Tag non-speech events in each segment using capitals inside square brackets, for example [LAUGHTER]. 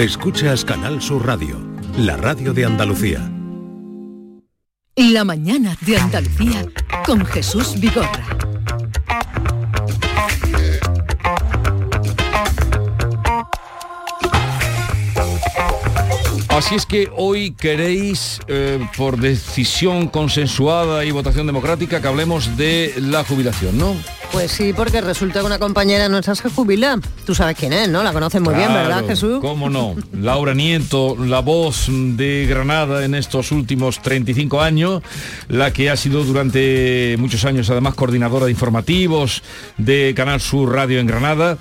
Escuchas Canal Sur Radio, la radio de Andalucía. La mañana de Andalucía con Jesús Vigorra. Así es que hoy queréis, eh, por decisión consensuada y votación democrática, que hablemos de la jubilación, ¿no? Pues sí, porque resulta que una compañera nuestra se jubila. Tú sabes quién es, ¿no? La conoces muy bien, ¿verdad, Jesús? ¿Cómo no? Laura Nieto, la voz de Granada en estos últimos 35 años, la que ha sido durante muchos años además coordinadora de informativos de Canal Sur Radio en Granada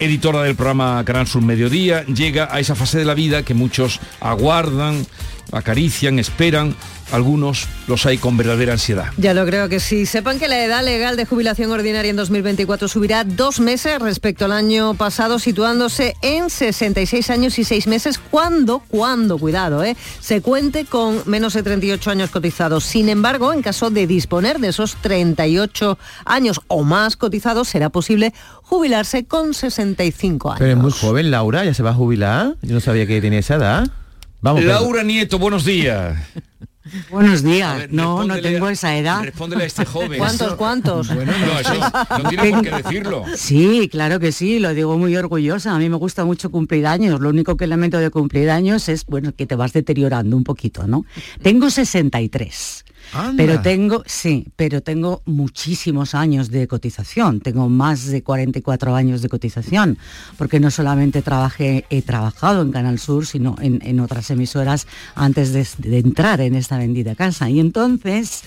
editora del programa Canal Sur Mediodía, llega a esa fase de la vida que muchos aguardan, acarician, esperan, algunos los hay con verdadera ansiedad. Ya lo creo que sí. Sepan que la edad legal de jubilación ordinaria en 2024 subirá dos meses respecto al año pasado, situándose en 66 años y 6 meses, cuando, cuando, cuidado, ¿eh? se cuente con menos de 38 años cotizados. Sin embargo, en caso de disponer de esos 38 años o más cotizados, será posible jubilarse con 65 años. Pero es muy joven, Laura, ya se va a jubilar. Yo no sabía que tenía esa edad. Vamos, Laura Nieto, buenos días. Buenos días. Ver, no, no tengo esa edad. Respóndele a este joven. ¿Cuántos, cuántos? No, eso no [LAUGHS] tiene por qué decirlo. Sí, claro que sí, lo digo muy orgullosa. A mí me gusta mucho cumplir años. Lo único que lamento de cumplir años es, bueno, que te vas deteriorando un poquito, ¿no? Tengo 63. Anda. Pero tengo, sí, pero tengo muchísimos años de cotización, tengo más de 44 años de cotización, porque no solamente trabajé, he trabajado en Canal Sur, sino en, en otras emisoras antes de, de entrar en esta bendita casa. Y entonces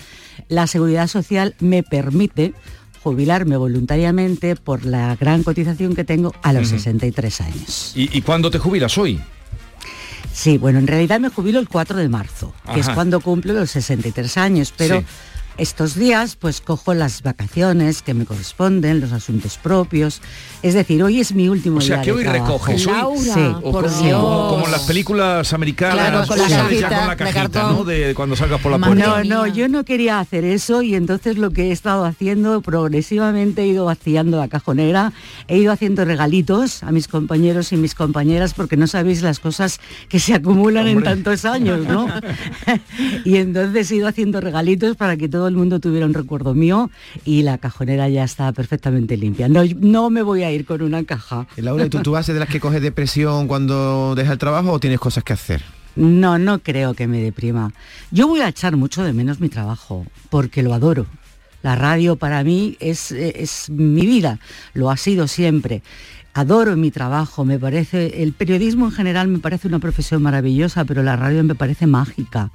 la Seguridad Social me permite jubilarme voluntariamente por la gran cotización que tengo a los Ujú. 63 años. ¿Y, y cuándo te jubilas hoy? Sí, bueno, en realidad me jubilo el 4 de marzo, que es cuando cumplo los 63 años, pero Sí. Estos días pues cojo las vacaciones que me corresponden, los asuntos propios. Es decir, hoy es mi último O sea, día que de hoy trabajo. recoges, hoy- Laura, Sí. O por como, en las películas americanas, Claro, con la ya cajita con la de cajita. ¿no? De cuando salgas por la Madre puerta. No, no, yo no quería hacer eso y entonces lo que he estado haciendo progresivamente he ido vaciando la cajonera, he ido haciendo regalitos a mis compañeros y mis compañeras porque no sabéis las cosas que se acumulan en tantos años, ¿no? [LAUGHS] [LAUGHS] y entonces he ido haciendo regalitos para que todo el mundo tuviera un recuerdo mío y la cajonera ya está perfectamente limpia. No, no me voy a ir con una caja. Laura, ¿y ¿tú, tú haces de las que coges depresión cuando dejas el trabajo o tienes cosas que hacer? No, no creo que me deprima. Yo voy a echar mucho de menos mi trabajo, porque lo adoro. La radio para mí es, eh, es mi vida, lo ha sido siempre. Adoro mi trabajo, me parece, el periodismo en general me parece una profesión maravillosa, pero la radio me parece mágica.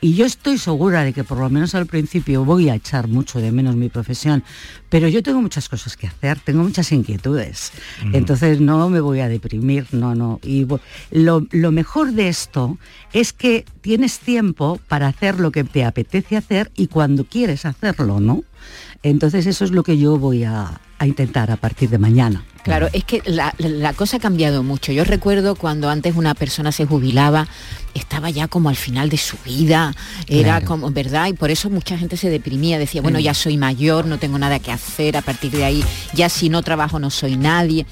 Y yo estoy segura de que por lo menos al principio voy a echar mucho de menos mi profesión, pero yo tengo muchas cosas que hacer, tengo muchas inquietudes. Entonces no me voy a deprimir, no, no. Y lo, lo mejor de esto es que tienes tiempo para hacer lo que te apetece hacer y cuando quieres hacerlo, ¿no? Entonces eso es lo que yo voy a, a intentar a partir de mañana. Claro, es que la, la cosa ha cambiado mucho. Yo recuerdo cuando antes una persona se jubilaba, estaba ya como al final de su vida, era Claro. como, ¿verdad? Y por eso mucha gente se deprimía, decía, bueno, ya soy mayor, no tengo nada que hacer, a partir de ahí ya si no trabajo no soy nadie.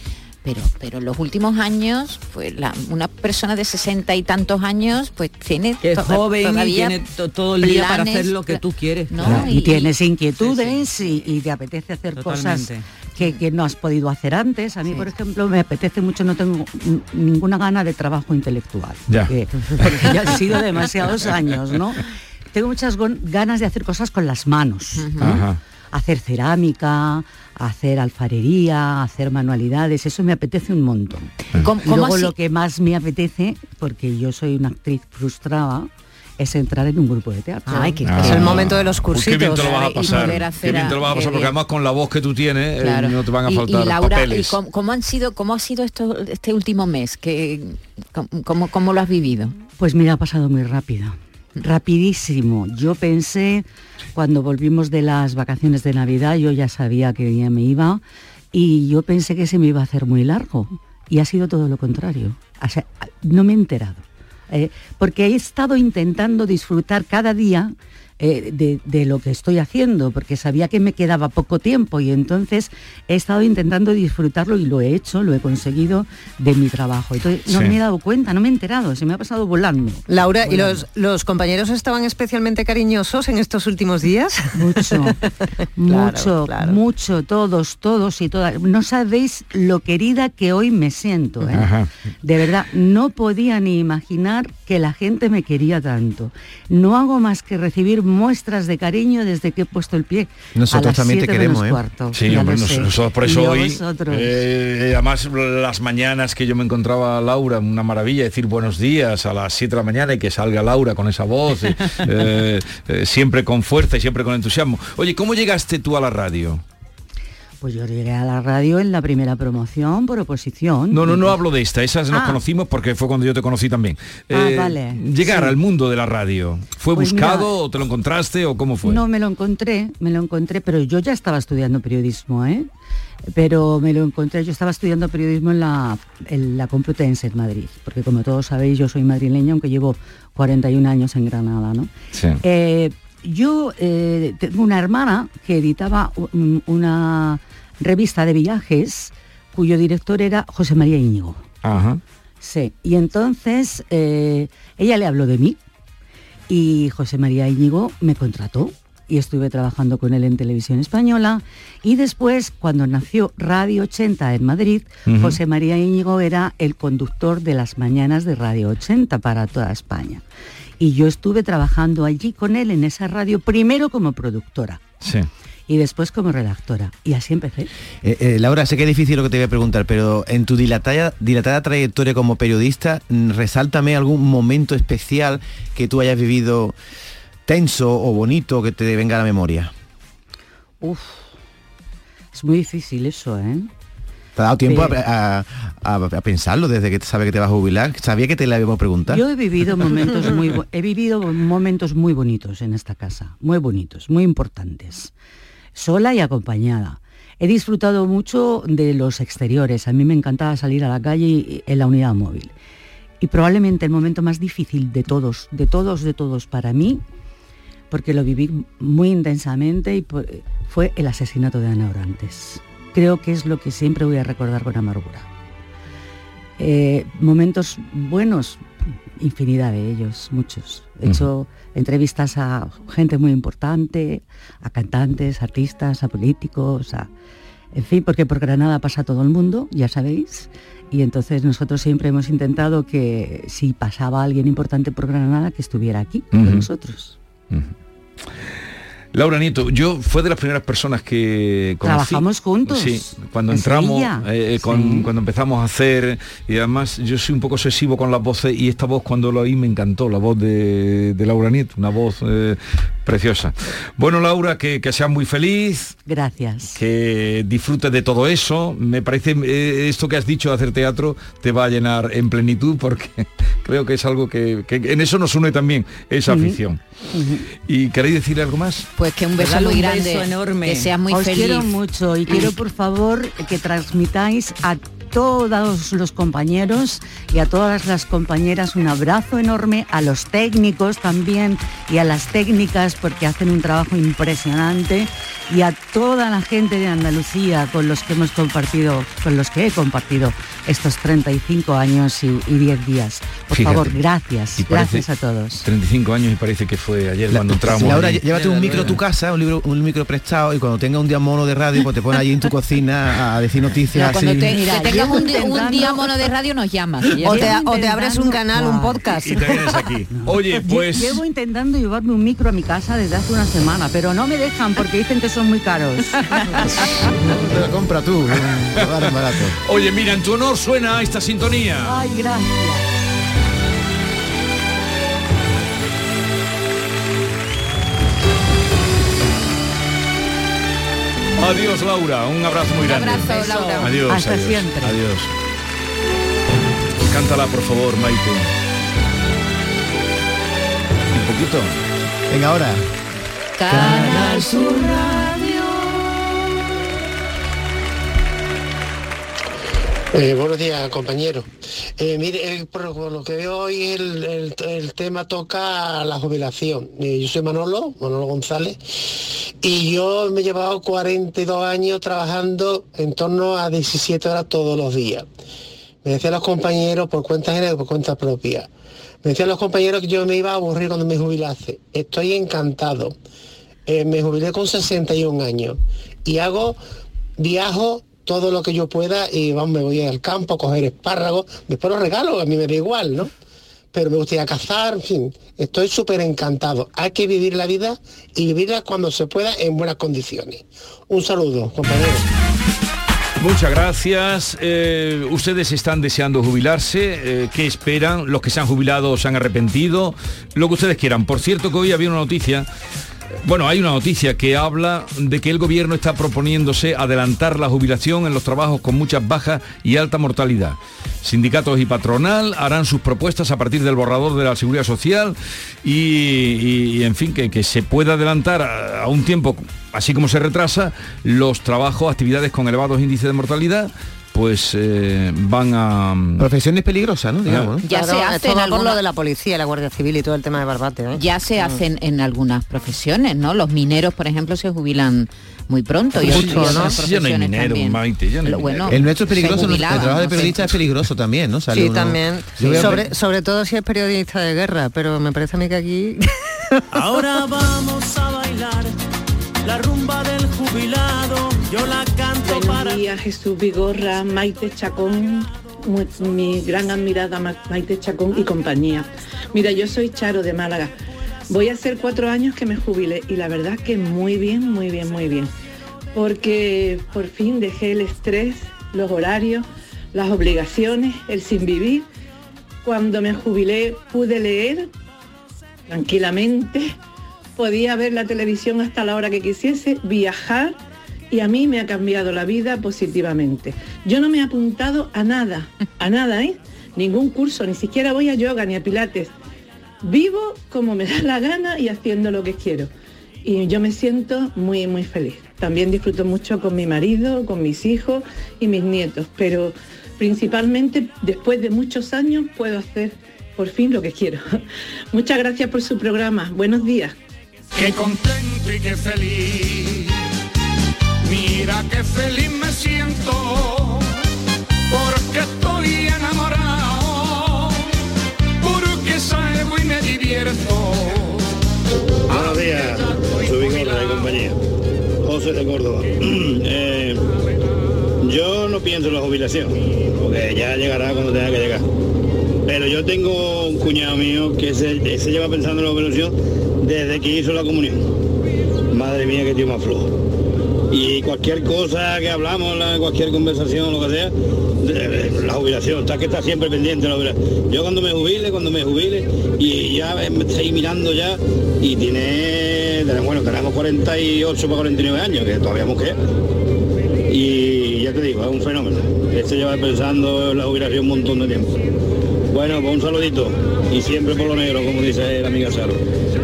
Pero, pero en los últimos años, pues la- una persona de sesenta y tantos años, pues tiene Que es to- joven y todavía tiene to- todo el día para hacer lo que tú quieres. ¿no? Claro, y, Y- tienes inquietudes Y, y te apetece hacer cosas que, que no has podido hacer antes. A mí, por ejemplo, me apetece mucho, no tengo ninguna gana de trabajo intelectual. Ya. Porque, porque ya han sido demasiados años, ¿no? [LAUGHS] Tengo muchas ganas de hacer cosas con las manos. ¿no? Ajá. Hacer cerámica, hacer alfarería, hacer manualidades, eso me apetece un montón. ¿Cómo- Y cómo luego así? lo que más me apetece, porque yo soy una actriz frustrada, es entrar en un grupo de teatro. Ay, qué- Es el momento de los Pues qué bien te lo vas a Y pasar. poder Qué hacer bien te lo vas a pasar, porque además con la voz que tú tienes, eh, no te van a Y- faltar y, Laura, papeles. ¿y cómo, cómo han sido, cómo ha sido esto, este último mes? ¿Qué, cómo, cómo- cómo lo has vivido? Pues mira, ha pasado muy rápido. Rapidísimo. Yo pensé, cuando volvimos de las vacaciones de Navidad, yo ya sabía que ya me iba y yo pensé que se me iba a hacer muy largo. Y ha sido todo lo contrario. No me he enterado. Eh, porque he estado intentando disfrutar cada día eh, de, de lo que estoy haciendo, porque sabía que me quedaba poco tiempo y entonces he estado intentando disfrutarlo y lo he hecho, lo he conseguido de mi trabajo. Entonces no Sí. me he dado cuenta, no me he enterado, se me ha pasado volando. Laura, ¿y los, los compañeros estaban especialmente cariñosos en estos últimos días? Mucho, [LAUGHS] mucho, claro. mucho, todos, todos y todas. No sabéis lo querida que hoy me siento, ¿eh? De verdad, no podía ni imaginar que la gente me quería tanto. No hago más que recibir muestras de cariño desde que he puesto el pie. Nosotros a las también te siete queremos, ¿eh? cuarto. Sí, Ya hombre, nos- nosotros por eso hoy, eh, además las mañanas que yo me encontraba a Laura, una maravilla decir buenos días a las 7 de la mañana y que salga Laura con esa voz, [LAUGHS] eh, eh, siempre con fuerza y siempre con entusiasmo. Oye, ¿cómo llegaste tú a la radio? Pues yo llegué a la radio en la primera promoción por oposición. No, no, no hablo de esta, esas nos Ah. conocimos porque fue cuando yo te conocí también. Ah, Eh, vale. Llegar Sí. al mundo de la radio, ¿fue Pues buscado mira, o te lo encontraste o cómo fue? No, me lo encontré, me lo encontré, pero yo ya estaba estudiando periodismo, ¿eh? Pero me lo encontré, yo estaba estudiando periodismo en la, en la Complutense en Madrid, porque como todos sabéis, yo soy madrileña, aunque llevo 41 años en Granada, ¿no? Sí. Eh, yo eh, tengo una hermana que editaba un- una revista de viajes cuyo director era José María Íñigo. Ajá. Sí, y entonces eh, ella le habló de mí y José María Íñigo me contrató y estuve trabajando con él en televisión española y después cuando nació Radio 80 en Madrid. José María Íñigo era el conductor de las mañanas de Radio 80 para toda España. Y yo estuve trabajando allí con él en esa radio primero como productora Sí. y después como redactora y así empecé. Eh, eh, Laura, sé que es difícil lo que te voy a preguntar, pero en tu dilatada, dilatada trayectoria como periodista, mm, resáltame algún momento especial que tú hayas vivido tenso o bonito que te venga a la memoria. Uf, es muy difícil eso, ¿eh? ¿Te ha dado tiempo a, Pero- a- a- a pensarlo desde que sabe que te vas a jubilar? Sabía que te la íbamos a preguntar. Yo he vivido momentos muy [LAUGHS] he vivido momentos muy bonitos en esta casa, muy bonitos, muy importantes. Sola y acompañada. He disfrutado mucho de los exteriores. A mí me encantaba salir a la calle en la unidad móvil. Y probablemente el momento más difícil de todos, de todos, de todos para mí, porque lo viví muy intensamente y fue el asesinato de Ana Orantes. Creo que es lo que siempre voy a recordar con amargura. Eh, momentos buenos, infinidad de ellos, muchos. He hecho entrevistas a gente muy importante, a cantantes, artistas, a políticos, a, en fin, porque por Granada pasa todo el mundo, ya sabéis. Y entonces nosotros siempre hemos intentado que si pasaba alguien importante por Granada, que estuviera aquí con nosotros. Laura Nieto, yo fue de las primeras personas que conocí. Trabajamos juntos, Sí, cuando en entramos, eh, con- Sí. cuando empezamos a hacer, y además yo soy un poco obsesivo con las voces y esta voz cuando la oí me encantó, la voz de, de Laura Nieto, una voz eh, preciosa. Bueno, Laura, que, que seas muy feliz, Gracias. que disfrutes de todo eso. Me parece eh, esto que has dicho de hacer teatro te va a llenar en plenitud porque [LAUGHS] creo que es algo que, que en eso nos une también esa afición. ¿Y queréis decirle algo más? Pues que un beso muy un grande. beso enorme. Que seas muy Os feliz. quiero mucho y quiero por favor que transmitáis a todos los compañeros y a todas las compañeras un abrazo enorme, a los técnicos también y a las técnicas porque hacen un trabajo impresionante y a toda la gente de Andalucía con los que hemos compartido, con los que he compartido estos 35 años y, y 10 días. Por Fíjate. favor, gracias, gracias a todos. 35 años y parece que fue ayer La- cuando entramos. Laura, ahí. llévate un micro a tu casa, un, libro, un micro prestado y cuando tenga un día mono de radio, pues te pones allí en tu cocina a decir noticias No, cuando así. te, Mira, que tengas un, un día mono de radio nos llamas. O te, o te abres un canal, un podcast. Y te vienes aquí. [LAUGHS] Oye, pues... Llevo intentando llevarme un micro a mi casa desde hace una semana, pero no me dejan porque dicen que son muy caros. [LAUGHS] Te lo compra tú, barato. Oye, mira, en tu honor suena esta sintonía. Ay, gracias. Adiós, Laura. Un abrazo muy Un grande. abrazo, Laura. Adiós. Hasta adiós, siempre. Adiós. Cántala, por favor, Maite. Un poquito. Venga, ahora. Canal Sur Eh, buenos días, compañero. Eh, mire, eh, por, lo que veo hoy el, el- el tema toca la jubilación. Eh, yo soy Manolo, Manolo González, y yo me he llevado 42 años trabajando en torno a 17 horas todos los días. Me decían los compañeros, por cuenta y por cuenta propia, me decían los compañeros que yo me iba a aburrir cuando me jubilase. Estoy encantado. Eh, me jubilé con 61 años y hago, viajo todo lo que yo pueda y vamos, me voy al campo a coger espárragos, después los regalo, a mí me da igual, ¿no? Pero me gustaría cazar, en fin, estoy súper encantado. Hay que vivir la vida y vivirla cuando se pueda en buenas condiciones. Un saludo, compañeros. Muchas gracias. Eh, ustedes están deseando jubilarse. Eh, ¿Qué esperan? Los que se han jubilado se han arrepentido. Lo que ustedes quieran. Por cierto que hoy había una noticia. Bueno, hay una noticia que habla de que el gobierno está proponiéndose adelantar la jubilación en los trabajos con muchas bajas y alta mortalidad. Sindicatos y patronal harán sus propuestas a partir del borrador de la seguridad social y, en fin, que, se pueda adelantar a un tiempo, así como se retrasa, los trabajos, actividades con elevados índices de mortalidad, pues eh, van a... Profesiones peligrosas, ¿no? Digamos, ¿no? Ya se hace esto en va por lo de la policía, la Guardia Civil y todo el tema de Barbate. ¿eh? Ya se hacen en algunas profesiones, ¿no? Los mineros, por ejemplo, se jubilan muy pronto. y otras ¿no? Ya no hay minero, también. Maite, ya no hay Lo minero. bueno, El nuestro es peligroso, el trabajo de no sé. periodista es peligroso también, ¿no? Sale Sí, uno- también. Yo Sobre, sobre todo si es periodista de guerra, pero me parece a mí que aquí... [LAUGHS] Ahora vamos a bailar la rumba del jubilado. Yo la canto Jesús Vigorra, Maite Chacón, mi gran admirada Ma- Maite Chacón y compañía. Mira, yo soy Charo de Málaga. Voy a hacer cuatro años que me jubilé y la verdad que muy bien, muy bien, muy bien. Porque por fin dejé el estrés, los horarios, las obligaciones, el sin vivir. Cuando me jubilé pude leer tranquilamente, podía ver la televisión hasta la hora que quisiese, viajar y a mí me ha cambiado la vida positivamente. Yo no me he apuntado a nada, a nada, ¿eh? Ningún curso, ni siquiera voy a yoga ni a pilates. Vivo como me da la gana y haciendo lo que quiero. Y yo me siento muy, muy feliz. También disfruto mucho con mi marido, con mis hijos y mis nietos, pero principalmente después de muchos años puedo hacer por fin lo que quiero. [LAUGHS] Muchas gracias por su programa. Buenos días. Qué contento y qué feliz. Mira qué feliz me siento. Porque estoy enamorado. Porque salgo y me divierto. Buenos días, soy Vigorra de compañía. José de Córdoba. [CLEARS THROAT] Eh, yo no pienso en la jubilación, porque ya llegará cuando tenga que llegar. Pero yo tengo un cuñado mío que se, se lleva pensando en la jubilación desde que hizo la comunión. Madre mía, que tío más flojo. Y cualquier cosa que hablamos, la- cualquier conversación, lo que sea, la jubilación, está que está siempre pendiente la jubilación. Yo cuando me jubile, cuando me jubile, y ya me estoy mirando ya, y tiene, bueno, tenemos 48 para 49 años, que todavía mujer. Y ya te digo, es un fenómeno. Este lleva pensando en la jubilación un montón de tiempo. Bueno, pues un saludito. Y siempre por lo negro, como dice la amiga Saro.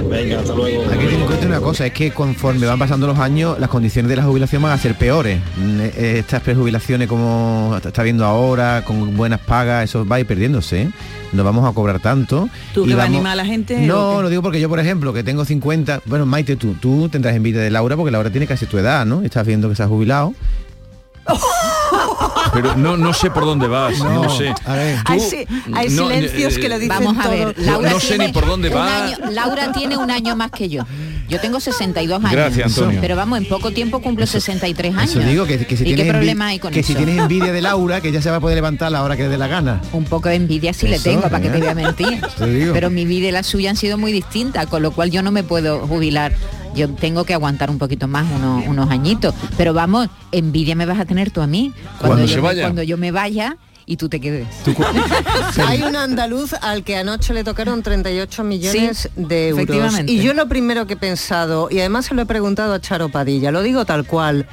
Venga, hasta luego. Hay que tener en cuenta una cosa, es que conforme van pasando los años, las condiciones de la jubilación van a ser peores. Mm, eh, Estas prejubilaciones como está viendo ahora, con buenas pagas, eso va a ir perdiéndose. ¿eh? No vamos a cobrar tanto. ¿Tú y que vas a vamos- animar a la gente, No, lo digo porque yo, por ejemplo, que tengo 50, bueno, Maite, tú, tú tendrás envidia de Laura porque Laura tiene casi tu edad, ¿no? Estás viendo que se ha jubilado. [LAUGHS] Pero no, no sé por dónde vas, no, No, sé. a ver. Hay, si- hay no, silencios eh, que lo dicen Vamos a todo. ver, No- Laura no sé ni por dónde va. año- Laura tiene un año más que yo. Yo tengo 62 años. Gracias, Antonio. Pero vamos, en poco tiempo cumplo 63 años. Eso digo, que, que si ¿Y qué tienes problema hay con que eso? si tienes envidia de [LAUGHS] Laura, que ya se va a poder levantar a la hora que le dé la gana. Un poco de envidia sí le tengo, para que te ¿eh? voy a mentir. Pero mi vida y la suya han sido muy distintas, con lo cual yo no me puedo jubilar. Yo tengo que aguantar un poquito más, unos, unos añitos. Pero vamos, envidia me vas a tener tú a mí. Cuando yo se me- vaya. Cuando yo me vaya y tú te quedes. [LAUGHS] Hay un andaluz al que anoche le tocaron 38 millones Sí, de euros. efectivamente. Y yo lo primero que he pensado, y además se lo he preguntado a Charo Padilla, lo digo tal cual.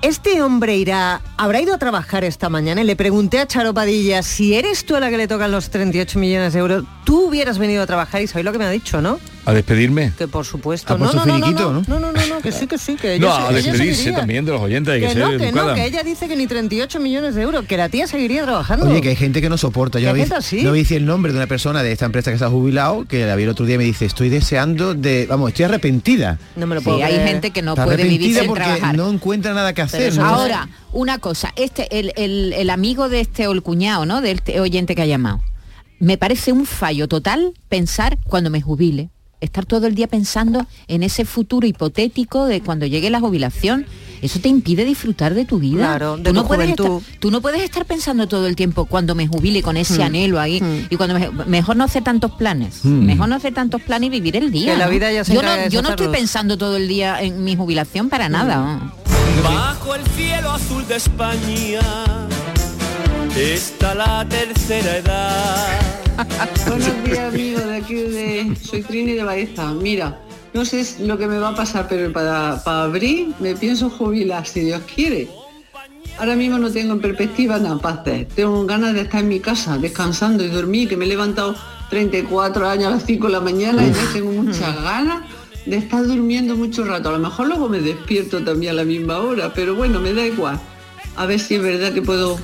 Este hombre irá, habrá ido a trabajar esta mañana y le pregunté a Charo Padilla, si eres tú a la que le tocan los 38 millones de euros, tú hubieras venido a trabajar y sabéis lo que me ha dicho, ¿no? A despedirme. Que por supuesto. Por no, su no, no, no, finiquito, no, ¿no? no, no, no, no. que sí, que sí, que ella, No, a despedirse seguiría. también de los oyentes, hay que, Que ser no, que no, que ella dice que ni 38 millones de euros, que la tía seguiría trabajando. Oye, que hay gente que no soporta. ¿Que Yo hay gente así? no vi el nombre de una persona de esta empresa que se ha jubilado, que la vi el otro día y me dice, estoy deseando de... Vamos, estoy arrepentida. No me lo Sí, puedo hay creer. gente que no Está puede vivir arrepentida sin porque trabajar. no encuentra nada que hacer. ¿no? Ahora, una cosa, este, el, el- el amigo de este, o el cuñado, ¿no? De este oyente que ha llamado. Me parece un fallo total pensar cuando me jubile. Estar todo el día pensando en ese futuro hipotético de cuando llegue la jubilación. Eso te impide disfrutar de tu vida. Claro, de tú, no tu puedes juventud. estar, tú no puedes estar pensando todo el tiempo cuando me jubile con ese Hmm. anhelo ahí. Hmm. Y cuando me- mejor no hacer tantos planes. Hmm. Mejor no hacer tantos planes y vivir el día. Que la vida ya se yo no, yo no estoy pensando todo el día en mi jubilación para nada. ¿no? Bajo el cielo azul de España está la tercera edad. [LAUGHS] Buenos días amigos de aquí de soy Trini de Baeza. Mira, no sé lo que me va a pasar, pero para, para abril me pienso jubilar si Dios quiere. Ahora mismo no tengo en perspectiva nada para hacer. Tengo ganas de estar en mi casa, descansando y dormir, que me he levantado 34 años a las 5 de la mañana y ya tengo muchas ganas de estar durmiendo mucho rato. A lo mejor luego me despierto también a la misma hora, pero bueno, me da igual. A ver si es verdad que puedo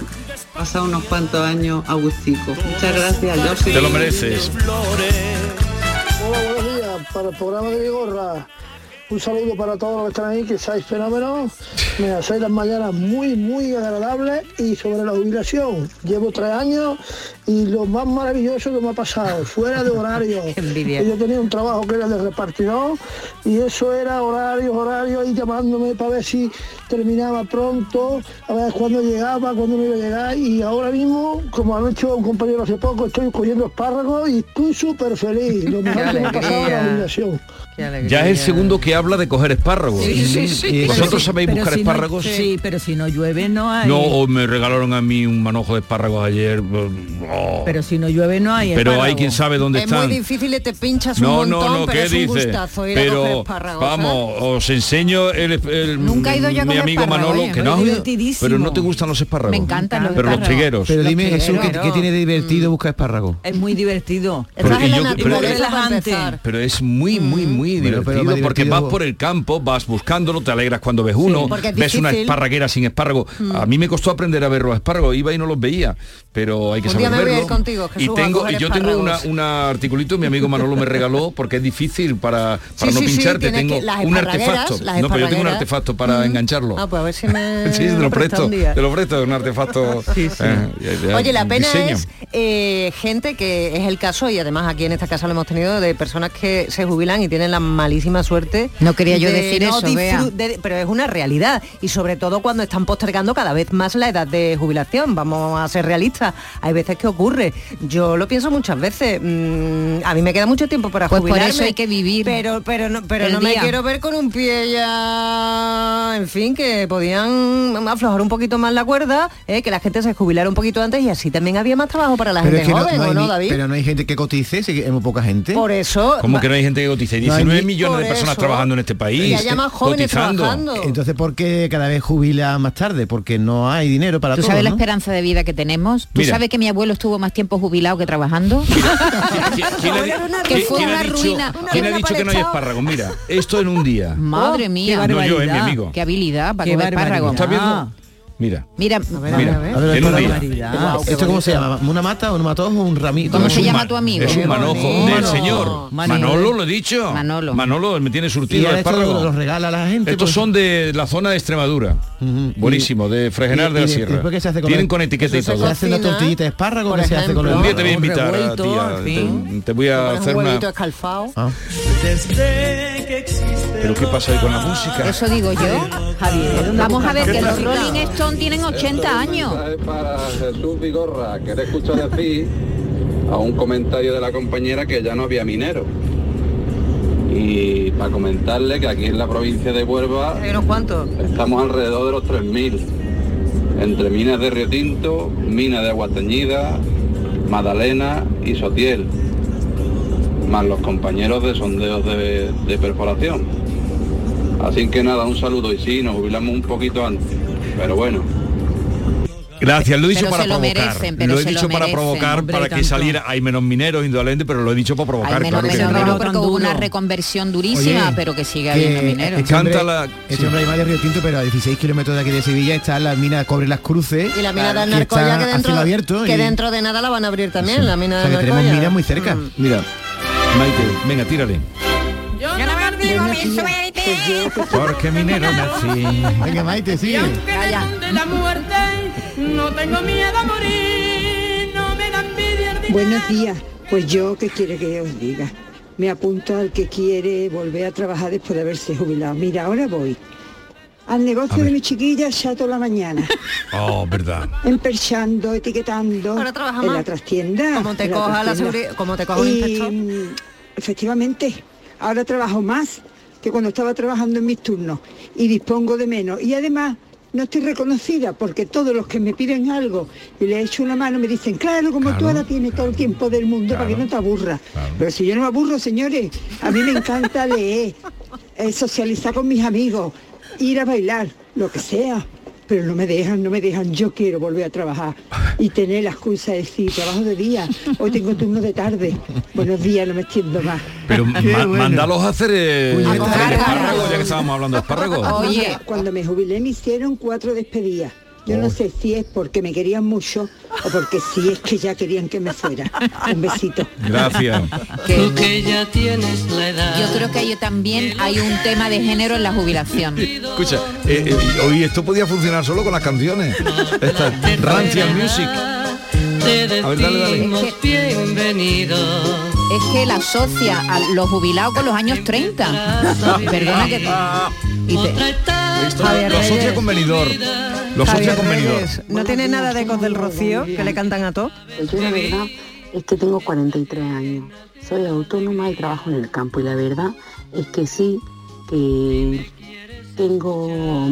pasar unos cuantos años a gustico. Muchas gracias. Yo soy- Te lo mereces. Hola, buenos días. Para el programa de Vigorra, un saludo para todos los que están ahí, que seáis fenómenos. Me hacéis las mañanas muy, muy agradables. Y sobre la jubilación, llevo tres años y lo más maravilloso que me ha pasado, fuera de horario. [LAUGHS] envidia. Yo tenía un trabajo que era de repartidor y eso era horarios, horarios, y llamándome para ver si terminaba pronto, a ver cuándo llegaba, cuándo me iba a llegar. Y ahora mismo, como ha hecho un compañero hace poco, estoy cogiendo espárragos y estoy súper feliz. Lo mejor que me ha pasado la jubilación. Ya es el segundo que habla de coger espárragos. Sí, sí, sí. ¿Y ¿Vosotros sabéis buscar si no- espárragos? sí, pero si no llueve no hay. No, o me regalaron a mí un manojo de espárragos ayer. oh. Pero si no llueve no hay. Pero hay quien sabe dónde es están. muy difícil y te pinchas un No, montón, no, no, pero ¿qué es un dice? gustazo ir a coger Pero espárragos, ¿eh? vamos, os enseño el, el- Nunca he ido yo mi amigo espárragos, Manolo, oye. que no pero no te gustan los espárragos. Me encantan los Pero los espárragos. trigueros. Pero dime, Jesús, ¿qué, tiene de divertido buscar espárragos? Es muy divertido. Pero es muy, muy, muy Pero divertido, porque vas por el campo, vas buscándolo, te alegras cuando ves uno, ves una esparraguera sin espárrago. A mí me costó aprender a ver los espárragos, iba y no los veía, pero hay que Un saber día me voy a ir verlo. contigo, y Jesús, tengo, y yo tengo una, espárragos. un articulito, mi amigo Manolo me regaló, porque es difícil para, para Sí, no sí, pincharte, tengo que- las un artefacto. las No, pero yo tengo un artefacto para engancharlo. Ah, pues a ver si me [LAUGHS] sí, te lo presto, te lo presto, es un artefacto. [LAUGHS] eh, Oye, la pena es eh, gente que es el caso, y además aquí en esta casa lo hemos tenido, de personas que se jubilan y tienen la malísima suerte. No quería yo de decir no eso, de- pero es una realidad. Y sobre todo cuando están postergando cada vez más la edad de jubilación. Vamos a ser realistas. Hay veces que ocurre. Yo lo pienso muchas veces. mm, a mí me queda mucho tiempo para Pues por eso hay que vivir Pero, pero no, pero el no me quiero ver con un pie ya. En fin, que podían aflojar un poquito más la cuerda, eh, que la gente se jubilara un poquito antes y así también había más trabajo para la Pero, gente es que no, joven, no hay ¿o no, David? pero no hay gente que cotice, que hay muy poca gente. Por eso. ¿Cómo que no hay gente que cotice? No hay 19 ni- millones de personas eso. trabajando en este país. Y haya más jóvenes cotizando. trabajando. Entonces, ¿por qué cada vez jubila más tarde? Porque no hay dinero para ¿Tú todo, sabes la ¿no? esperanza de vida que tenemos? ¿Tú Mira. sabes que mi abuelo estuvo más tiempo jubilado que trabajando? ¿Quién, [LAUGHS] quién ha, di- Que quién- fue quién ha una dicho, ruina. quién ha dicho que no hay espárragos? Mira, esto en un día. Madre Oh, mía. qué No, yo, es mi amigo. Qué habilidad para Qué comer espárragos. ¿Estás viendo? Mira. Mira, Mira, A ver, en un espera, día. barbaridad. Guau, qué ¿Esto cómo se llama? ¿Una mata, un matojo o un ramito? ¿Cómo se llama ma- tu amigo? Es un Qué manojo del señor. Manolo. Manolo, lo he dicho. Manolo. Manolo me tiene Y surtido lo, espárragos. los regala a la gente. Estos pues. son de la zona de Extremadura. Buenísimo, de Fregenar y- de la y Sierra. ¿qué se hace con Tienen el- con etiqueta y todo. ¿Se hace una tortillita de espárrago que se hace con el Un día te voy a invitar revuelto. Te, te voy a hacer un una... huevito escalfado. Ah. ¿Pero qué pasa ahí con la música? Eso digo yo. Javier, Vamos a ver que los Rolling Tienen 80 años. Es para Jesús Vigorra, que le escucho decir a un comentario de la compañera que ya no había minero. Y para comentarle que aquí en la provincia de Huelva Hay unos cuantos. estamos alrededor de los 3.000. Entre minas de Río Tinto, minas de Agua Teñida, Madalena y Sotiel. Más los compañeros de sondeos de, de perforación. Así que nada, un saludo y sí, nos jubilamos un poquito antes. Pero bueno, Gracias, lo he dicho Pero para se lo provocar. merecen, pero lo he se dicho lo para provocar, hombre, para que tanto. saliera. Hay menos mineros, indudablemente, pero lo he dicho para provocar. Hay menos claro mineros porque hubo una reconversión durísima, Oye, pero que sigue que habiendo mineros. Este hombre, Canta la- este sí. hombre de Río Tinto, pero a 16 kilómetros de aquí de Sevilla está la mina Cobre Las Cruces. Y la mina de que Narcoya está que dentro, abierto. que y- dentro de nada la van a abrir también, la mina o sea, de que tenemos minas muy cerca. Mm. Mira, Maite, venga, tírale. Porque minero nací. Venga, Maite, sí. de la muerte, no tengo miedo a morir, no me da envidia el Buenos días. Pues yo, ¿qué quiere que os diga? Me apunto al que quiere volver a trabajar después de haberse jubilado. Mira, ahora voy. Al negocio de mi chiquilla ya toda la mañana. Oh, verdad. Emperchando, etiquetando. Ahora trabaja en más. la trastienda. Como te en coja la seguri- como te coja un Y, inspector. mm, Efectivamente, ahora trabajo más que cuando estaba trabajando en mis turnos y dispongo de menos. Y además no estoy reconocida porque todos los que me piden algo y le echo una mano me dicen, claro, como tú ahora tienes todo el tiempo del mundo para que no te aburras. Pero si yo no me aburro, señores, a mí me encanta [LAUGHS] leer, eh, socializar con mis amigos, ir a bailar, lo que sea. Pero no me dejan, no me dejan, yo quiero volver a trabajar y tener la excusa de decir, trabajo de día, hoy tengo turno de tarde, buenos días, no me extiendo más. Pero [LAUGHS] ma- mándalos a hacer eh, A hacer coger espárragos, ya que estábamos hablando de espárragos. Cuando me jubilé me hicieron cuatro despedidas. Yo no sé si es porque me querían mucho o porque si es que ya querían que me fuera. Un besito. Gracias. Tú que ya tienes la edad. Yo creo que ahí también hay un tema de género en la jubilación. [LAUGHS] Escucha, eh, eh, hoy esto podía funcionar solo con las canciones. Esta Rancia Music. A ver, dale, dale. bienvenido. Es que la asocia a los jubilados con los años 30. Perdona que te- y te- Esto Javier lo asocia Reyes. con venidor. Lo asocia con venidor. ¿No tiene nada de ecos del Rocío que le cantan a todos? Pues yo la verdad es que tengo 43 años. Soy autónoma y trabajo en el campo y la verdad es que sí, que tengo...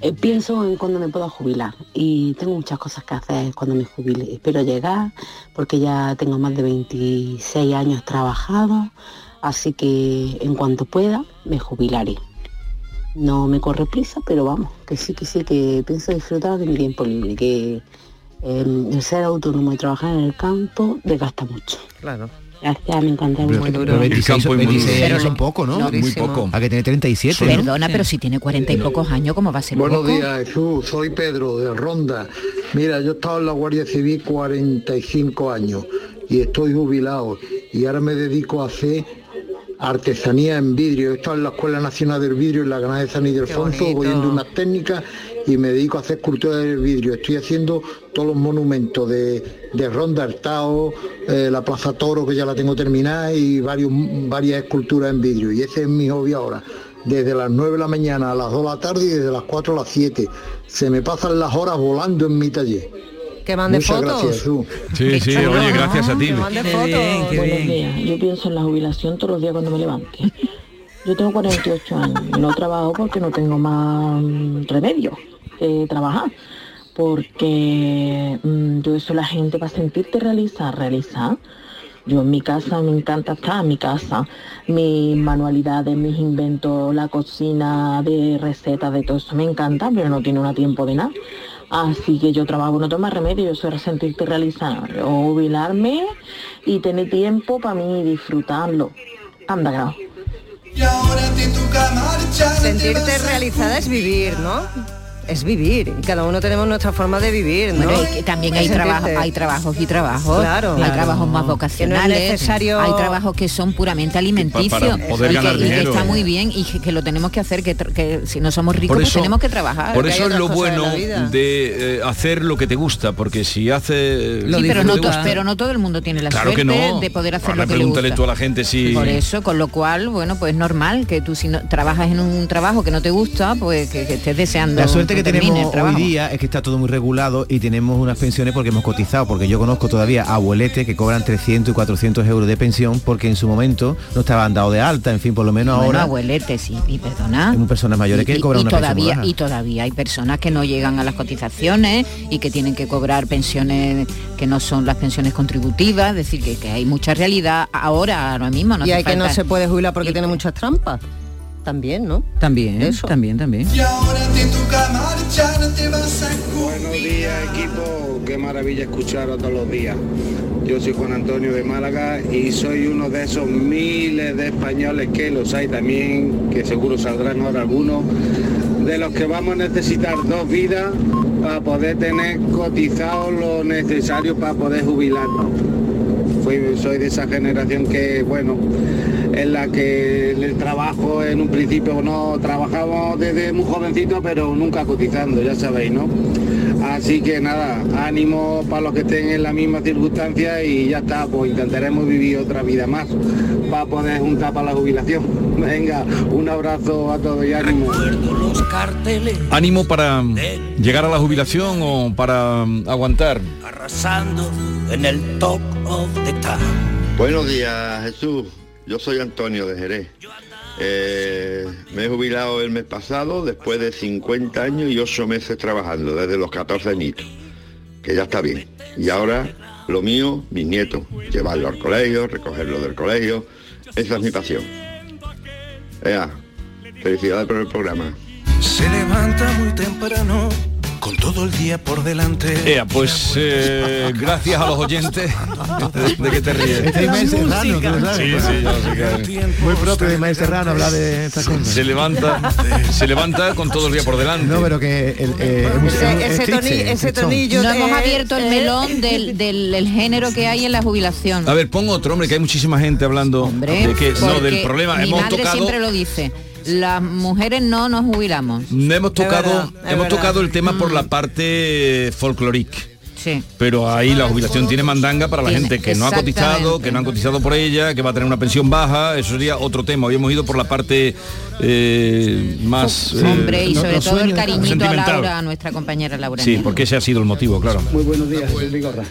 eh, pienso en cuando me puedo jubilar y tengo muchas cosas que hacer cuando me jubile. Espero llegar porque ya tengo más de 26 años trabajados, así que en cuanto pueda me jubilaré. No me corre prisa, pero vamos, que sí, que sí, que pienso disfrutar de mi tiempo libre, que eh, el ser autónomo y trabajar en el campo desgasta mucho. Claro. Gracias, me encanta Pero mucho. 26, campo es muy 26 duro. años son poco, ¿no? No, Muy poco. Hay que tener 37. ¿no? Perdona, pero si tiene cuarenta y pocos años, ¿cómo va a ser Buenos poco? días, Jesús. Soy Pedro de Ronda. Mira, yo he estado en la Guardia Civil 45 años y estoy jubilado y ahora me dedico a hacer artesanía en vidrio. He estado en la Escuela Nacional del Vidrio en la Granada de San Ildefonso, oyendo unas técnicas y me dedico a hacer escultura del vidrio. Estoy haciendo todos los monumentos de, de Ronda Artao, eh, la Plaza Toro que ya la tengo terminada y varios, varias esculturas en vidrio. Y ese es mi hobby ahora. Desde las 9 de la mañana a las 2 de la tarde y desde las 4 a las 7. Se me pasan las horas volando en mi taller. Que mande Muchas fotos. gracias. Sí, sí, oye, gracias a ti. Que mande Qué fotos. bien, qué Buenos días. Yo pienso en la jubilación todos los días cuando me levante. Yo tengo 48 años. No trabajo porque no tengo más remedio que trabajar. Porque mm, yo soy la gente para sentirte realizar, realizar. Yo en mi casa me encanta estar en mi casa. Mis manualidades, mis inventos, la cocina de recetas, de todo eso me encanta, pero no tiene un tiempo de nada. Así que yo trabajo, no tengo más remedio, yo soy sentirte realizar, o jubilarme y tener tiempo para mí y disfrutarlo. Anda, grado. Sentirte realizada es vivir, ¿no? Es vivir. Y cada uno tenemos nuestra forma de vivir, ¿no? Bueno, y que también hay, trabajo, hay trabajos y trabajos. Claro. Hay Claro. trabajos más Que no es vocacionales. necesario- Hay trabajos que son puramente alimenticios. para poder y, ganar que, y que dinero. está muy bien y que, que lo tenemos que hacer, que, si no somos ricos, pues eso- tenemos que trabajar. Por eso es lo de bueno de eh, hacer lo que te gusta, porque si hace Sí, pero no, to- pero no todo el mundo tiene la Claro que suerte no. de poder hacer Ahora lo que le pregúntale gusta. tú a la gente si Por eso, con lo cual, bueno, pues normal que tú si no, trabajas en un trabajo que no te gusta, pues que, que estés deseando La suerte que tenemos el trabajo. hoy día es que está todo muy regulado y tenemos unas pensiones porque hemos cotizado, porque yo conozco todavía abueletes que cobran 300 y 400 euros de pensión porque en su momento no estaban dados de alta, en fin, por lo menos Bueno, ahora abueletes, y, y perdona. hay personas mayores que y, cobran y una pensión muy todavía baja. y todavía hay personas que no llegan a las cotizaciones y que tienen que cobrar pensiones que no son las pensiones contributivas, es decir, que, que hay mucha realidad ahora, ahora mismo. No y hay que no se puede jubilar porque tiene muchas trampas. También, ¿no? También, también, también. Buenos días equipo, qué maravilla escucharos todos los días. Yo soy Juan Antonio de Málaga y soy uno de esos miles de españoles que los hay también, que seguro saldrán ahora algunos, de los que vamos a necesitar dos vidas para poder tener cotizado lo necesario para poder jubilarnos. Fui- soy de esa generación que, bueno, en la que el trabajo en un principio no trabajamos desde muy jovencito, pero nunca cotizando, ya sabéis, ¿no? Así que nada, ánimo para los que estén en la misma circunstancia y ya está, pues intentaremos vivir otra vida más para poder juntar para la jubilación. [LAUGHS] Venga, un abrazo a todos y ánimo. Los carteles ¿Ánimo para llegar a la jubilación o para aguantar? arrasando en el top of the town. Buenos días, Jesús. Yo soy Antonio de Jerez. Eh, me he jubilado el mes pasado después de 50 años y 8 meses trabajando, desde los 14 añitos, que ya está bien. Y ahora lo mío, mis nietos, llevarlo al colegio, recogerlo del colegio, esa es mi pasión. Ea, felicidades por el programa. Se levanta muy temprano, todo el día por delante. Ea, pues eh, gracias a los oyentes. ¿De qué te ríes? Este es Serrano, tú lo sabes. Sí, sí, yo sé que- Muy propio de Ismael Serrano hablar de estas cosas. Se levanta, se levanta con todo el día por delante. No, pero que el, eh, Ese- es ese triste, toni- ese tonillo No hemos abierto el ¿eh? melón del, del- del género que hay en la jubilación. A ver, pongo otro, hombre, que hay muchísima gente hablando Hombre, de que no del problema. Mi Hemos madre tocado siempre lo dice. Las mujeres no nos jubilamos. hemos tocado verdad, hemos verdad. tocado el tema por la Mm. parte folclórica. Sí. Pero ahí la jubilación tiene mandanga para la Tiene- gente que no ha cotizado, que no han cotizado por ella, que va a tener una pensión baja, eso sería otro tema. Hoy hemos ido por la parte eh, más... eh, Hombre, y sobre todo el cariñito a. Laura, a nuestra compañera Laura. Sí, porque ese ha sido el motivo, claro. Muy buenos días, Jesús Vigorra.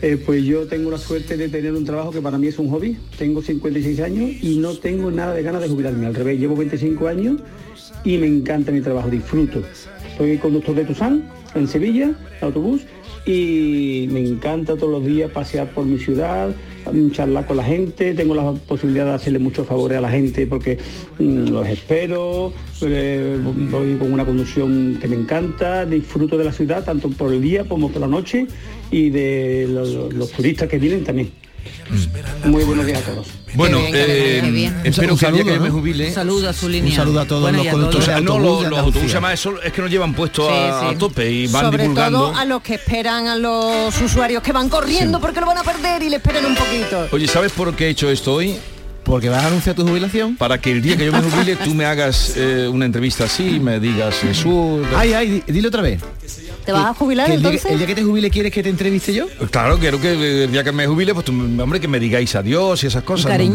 Eh, pues yo tengo la suerte de tener un trabajo que para mí es un hobby. Tengo 56 años y no tengo nada de ganas de jubilarme. Al revés, llevo 25 años y me encanta mi trabajo, disfruto. Soy conductor de Tucson, en Sevilla, autobús, y me encanta todos los días pasear por mi ciudad, charlar con la gente, tengo la posibilidad de hacerle muchos favores a la gente porque mm, los espero, eh, voy con una conducción que me encanta, disfruto de la ciudad tanto por el día como por la noche y de los turistas que vienen también. Muy buenos días a todos. Bueno, Qué bien, eh, qué bien. espero Un saludo, que yo me ¿no? jubile... Un saludo a su línea. Un saludo a todos Bueno, los a conductores O de sea, no, los, autobuses eso es que nos llevan puestos Sí, a, sí. a tope y van Sobre divulgando. todo a los que esperan a los usuarios que van corriendo porque lo van a perder y le esperen un poquito. Oye, ¿sabes por qué he hecho esto hoy? Porque vas a anunciar tu jubilación. Para que el día que yo me jubile tú me hagas eh, una entrevista así y me digas Jesús. Ay, ay, di- dilo otra vez. ¿Te vas a jubilar el, día entonces? el día que te jubile quieres que te entreviste yo. Claro, quiero que el día que me jubile, pues tú, hombre, que me digáis adiós y esas cosas. Hombre,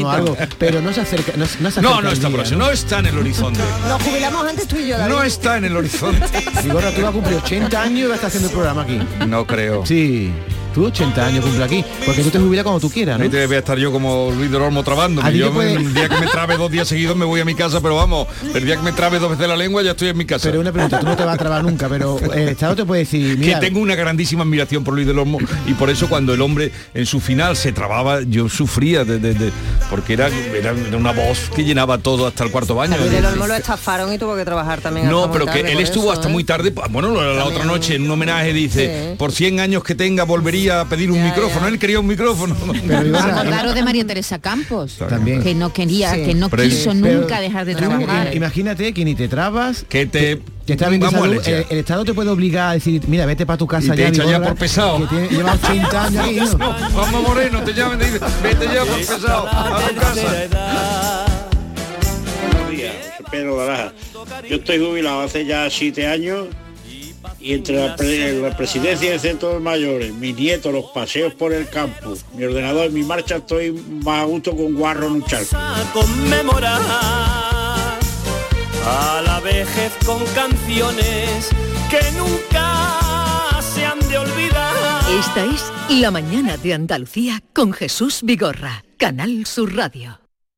¿no? algo, pero no se acerca, no, no se No, acerca no el está día, no está en el horizonte. Nos jubilamos antes tú y yo, David. No está en el horizonte. [LAUGHS] Vigorra, tú vas a cumplir 80 años y vas a estar haciendo el programa aquí. No creo. Sí, tú 80 años cumple aquí. Porque tú te jubilas cuando tú quieras, ¿no? Ahí te voy a estar yo como Luis del Olmo trabando. Yo puede- el día que me trabe dos días seguidos me voy a mi casa, pero vamos, el día que me trabe dos veces la lengua ya estoy en mi casa. Pero una pregunta, tú no te vas a trabar nunca, pero el Estado te puede decir, mira, que tengo una grandísima admiración por Luis del Olmo y por eso cuando el hombre en su final se trababa yo sufría de, de- de- porque era, era una voz que llenaba todo hasta el cuarto baño. Luis del Olmo lo estafaron y tuvo que trabajar también No, pero que él estuvo eso, hasta ¿eh? muy tarde. Bueno, la, la otra noche en un homenaje dice, Sí. por 100 años que tenga volvería a pedir un micrófono. Él quería un micrófono. Acordaros [LAUGHS] de María Teresa Campos, También. que no quería, Sí. que no Pero- quiso pero- nunca dejar de trabajar. Imagínate que ni te trabas, que te que está bien salud, el, el Estado te puede obligar a decir, mira, vete para tu casa Y te ya, echa ya por pesado. Que tiene- lleva 80 años aquí, ¿no? [LAUGHS] Vamos Moreno, te llaman y dicen, vete ya por pesado a tu casa. Buenos días, soy Pedro Baraja. Yo estoy jubilado hace ya siete años y entre la, pre- la presidencia del centro de mayores, mi nieto, los paseos por el campo, mi ordenador, mi marcha, estoy más a gusto con guarro en un charco. a conmemorar a la vejez con canciones que nunca se han de olvidar. Esta es La mañana de Andalucía con Jesús Vigorra, Canal Sur Radio.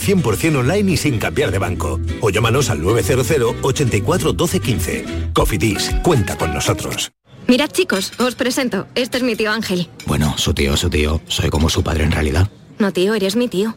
100% online y sin cambiar de banco. O llámanos al 900 84 12 15. Cofidis, cuenta con nosotros. Mirad chicos, os presento. Este es mi tío Ángel. Bueno, su tío, su tío. Soy como su padre en realidad. No tío, eres mi tío.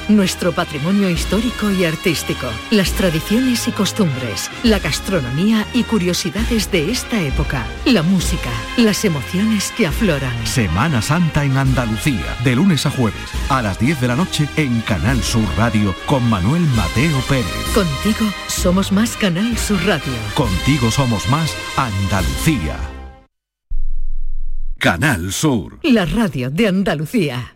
nuestro patrimonio histórico y artístico, las tradiciones y costumbres, la gastronomía y curiosidades de esta época, la música, las emociones que afloran. Semana Santa en Andalucía, de lunes a jueves, a las 10 de la noche en Canal Sur Radio con Manuel Mateo Pérez. Contigo somos más Canal Sur Radio. Contigo somos más Andalucía. Canal Sur. La radio de Andalucía.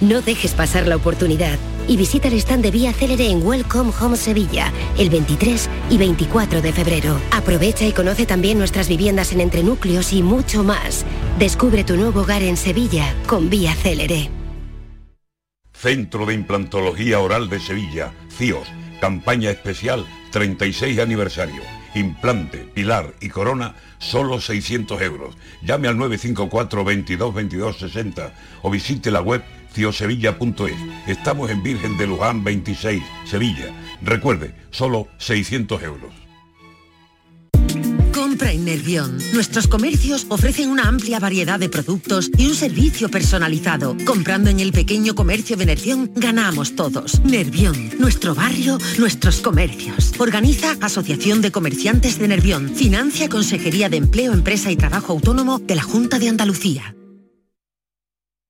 No dejes pasar la oportunidad y visita el stand de Vía Célere en Welcome Home Sevilla el 23 y 24 de febrero. Aprovecha y conoce también nuestras viviendas en entrenúcleos y mucho más. Descubre tu nuevo hogar en Sevilla con Vía Célere. Centro de Implantología Oral de Sevilla, CIOS, campaña especial 36 aniversario. Implante, pilar y corona, solo 600 euros. Llame al 954 22 22 60 o visite la web Estamos en Virgen de Luján 26, Sevilla. Recuerde, solo 600 euros. Compra en Nervión. Nuestros comercios ofrecen una amplia variedad de productos y un servicio personalizado. Comprando en el pequeño comercio de Nervión, ganamos todos. Nervión, nuestro barrio, nuestros comercios. Organiza Asociación de Comerciantes de Nervión. Financia Consejería de Empleo, Empresa y Trabajo Autónomo de la Junta de Andalucía.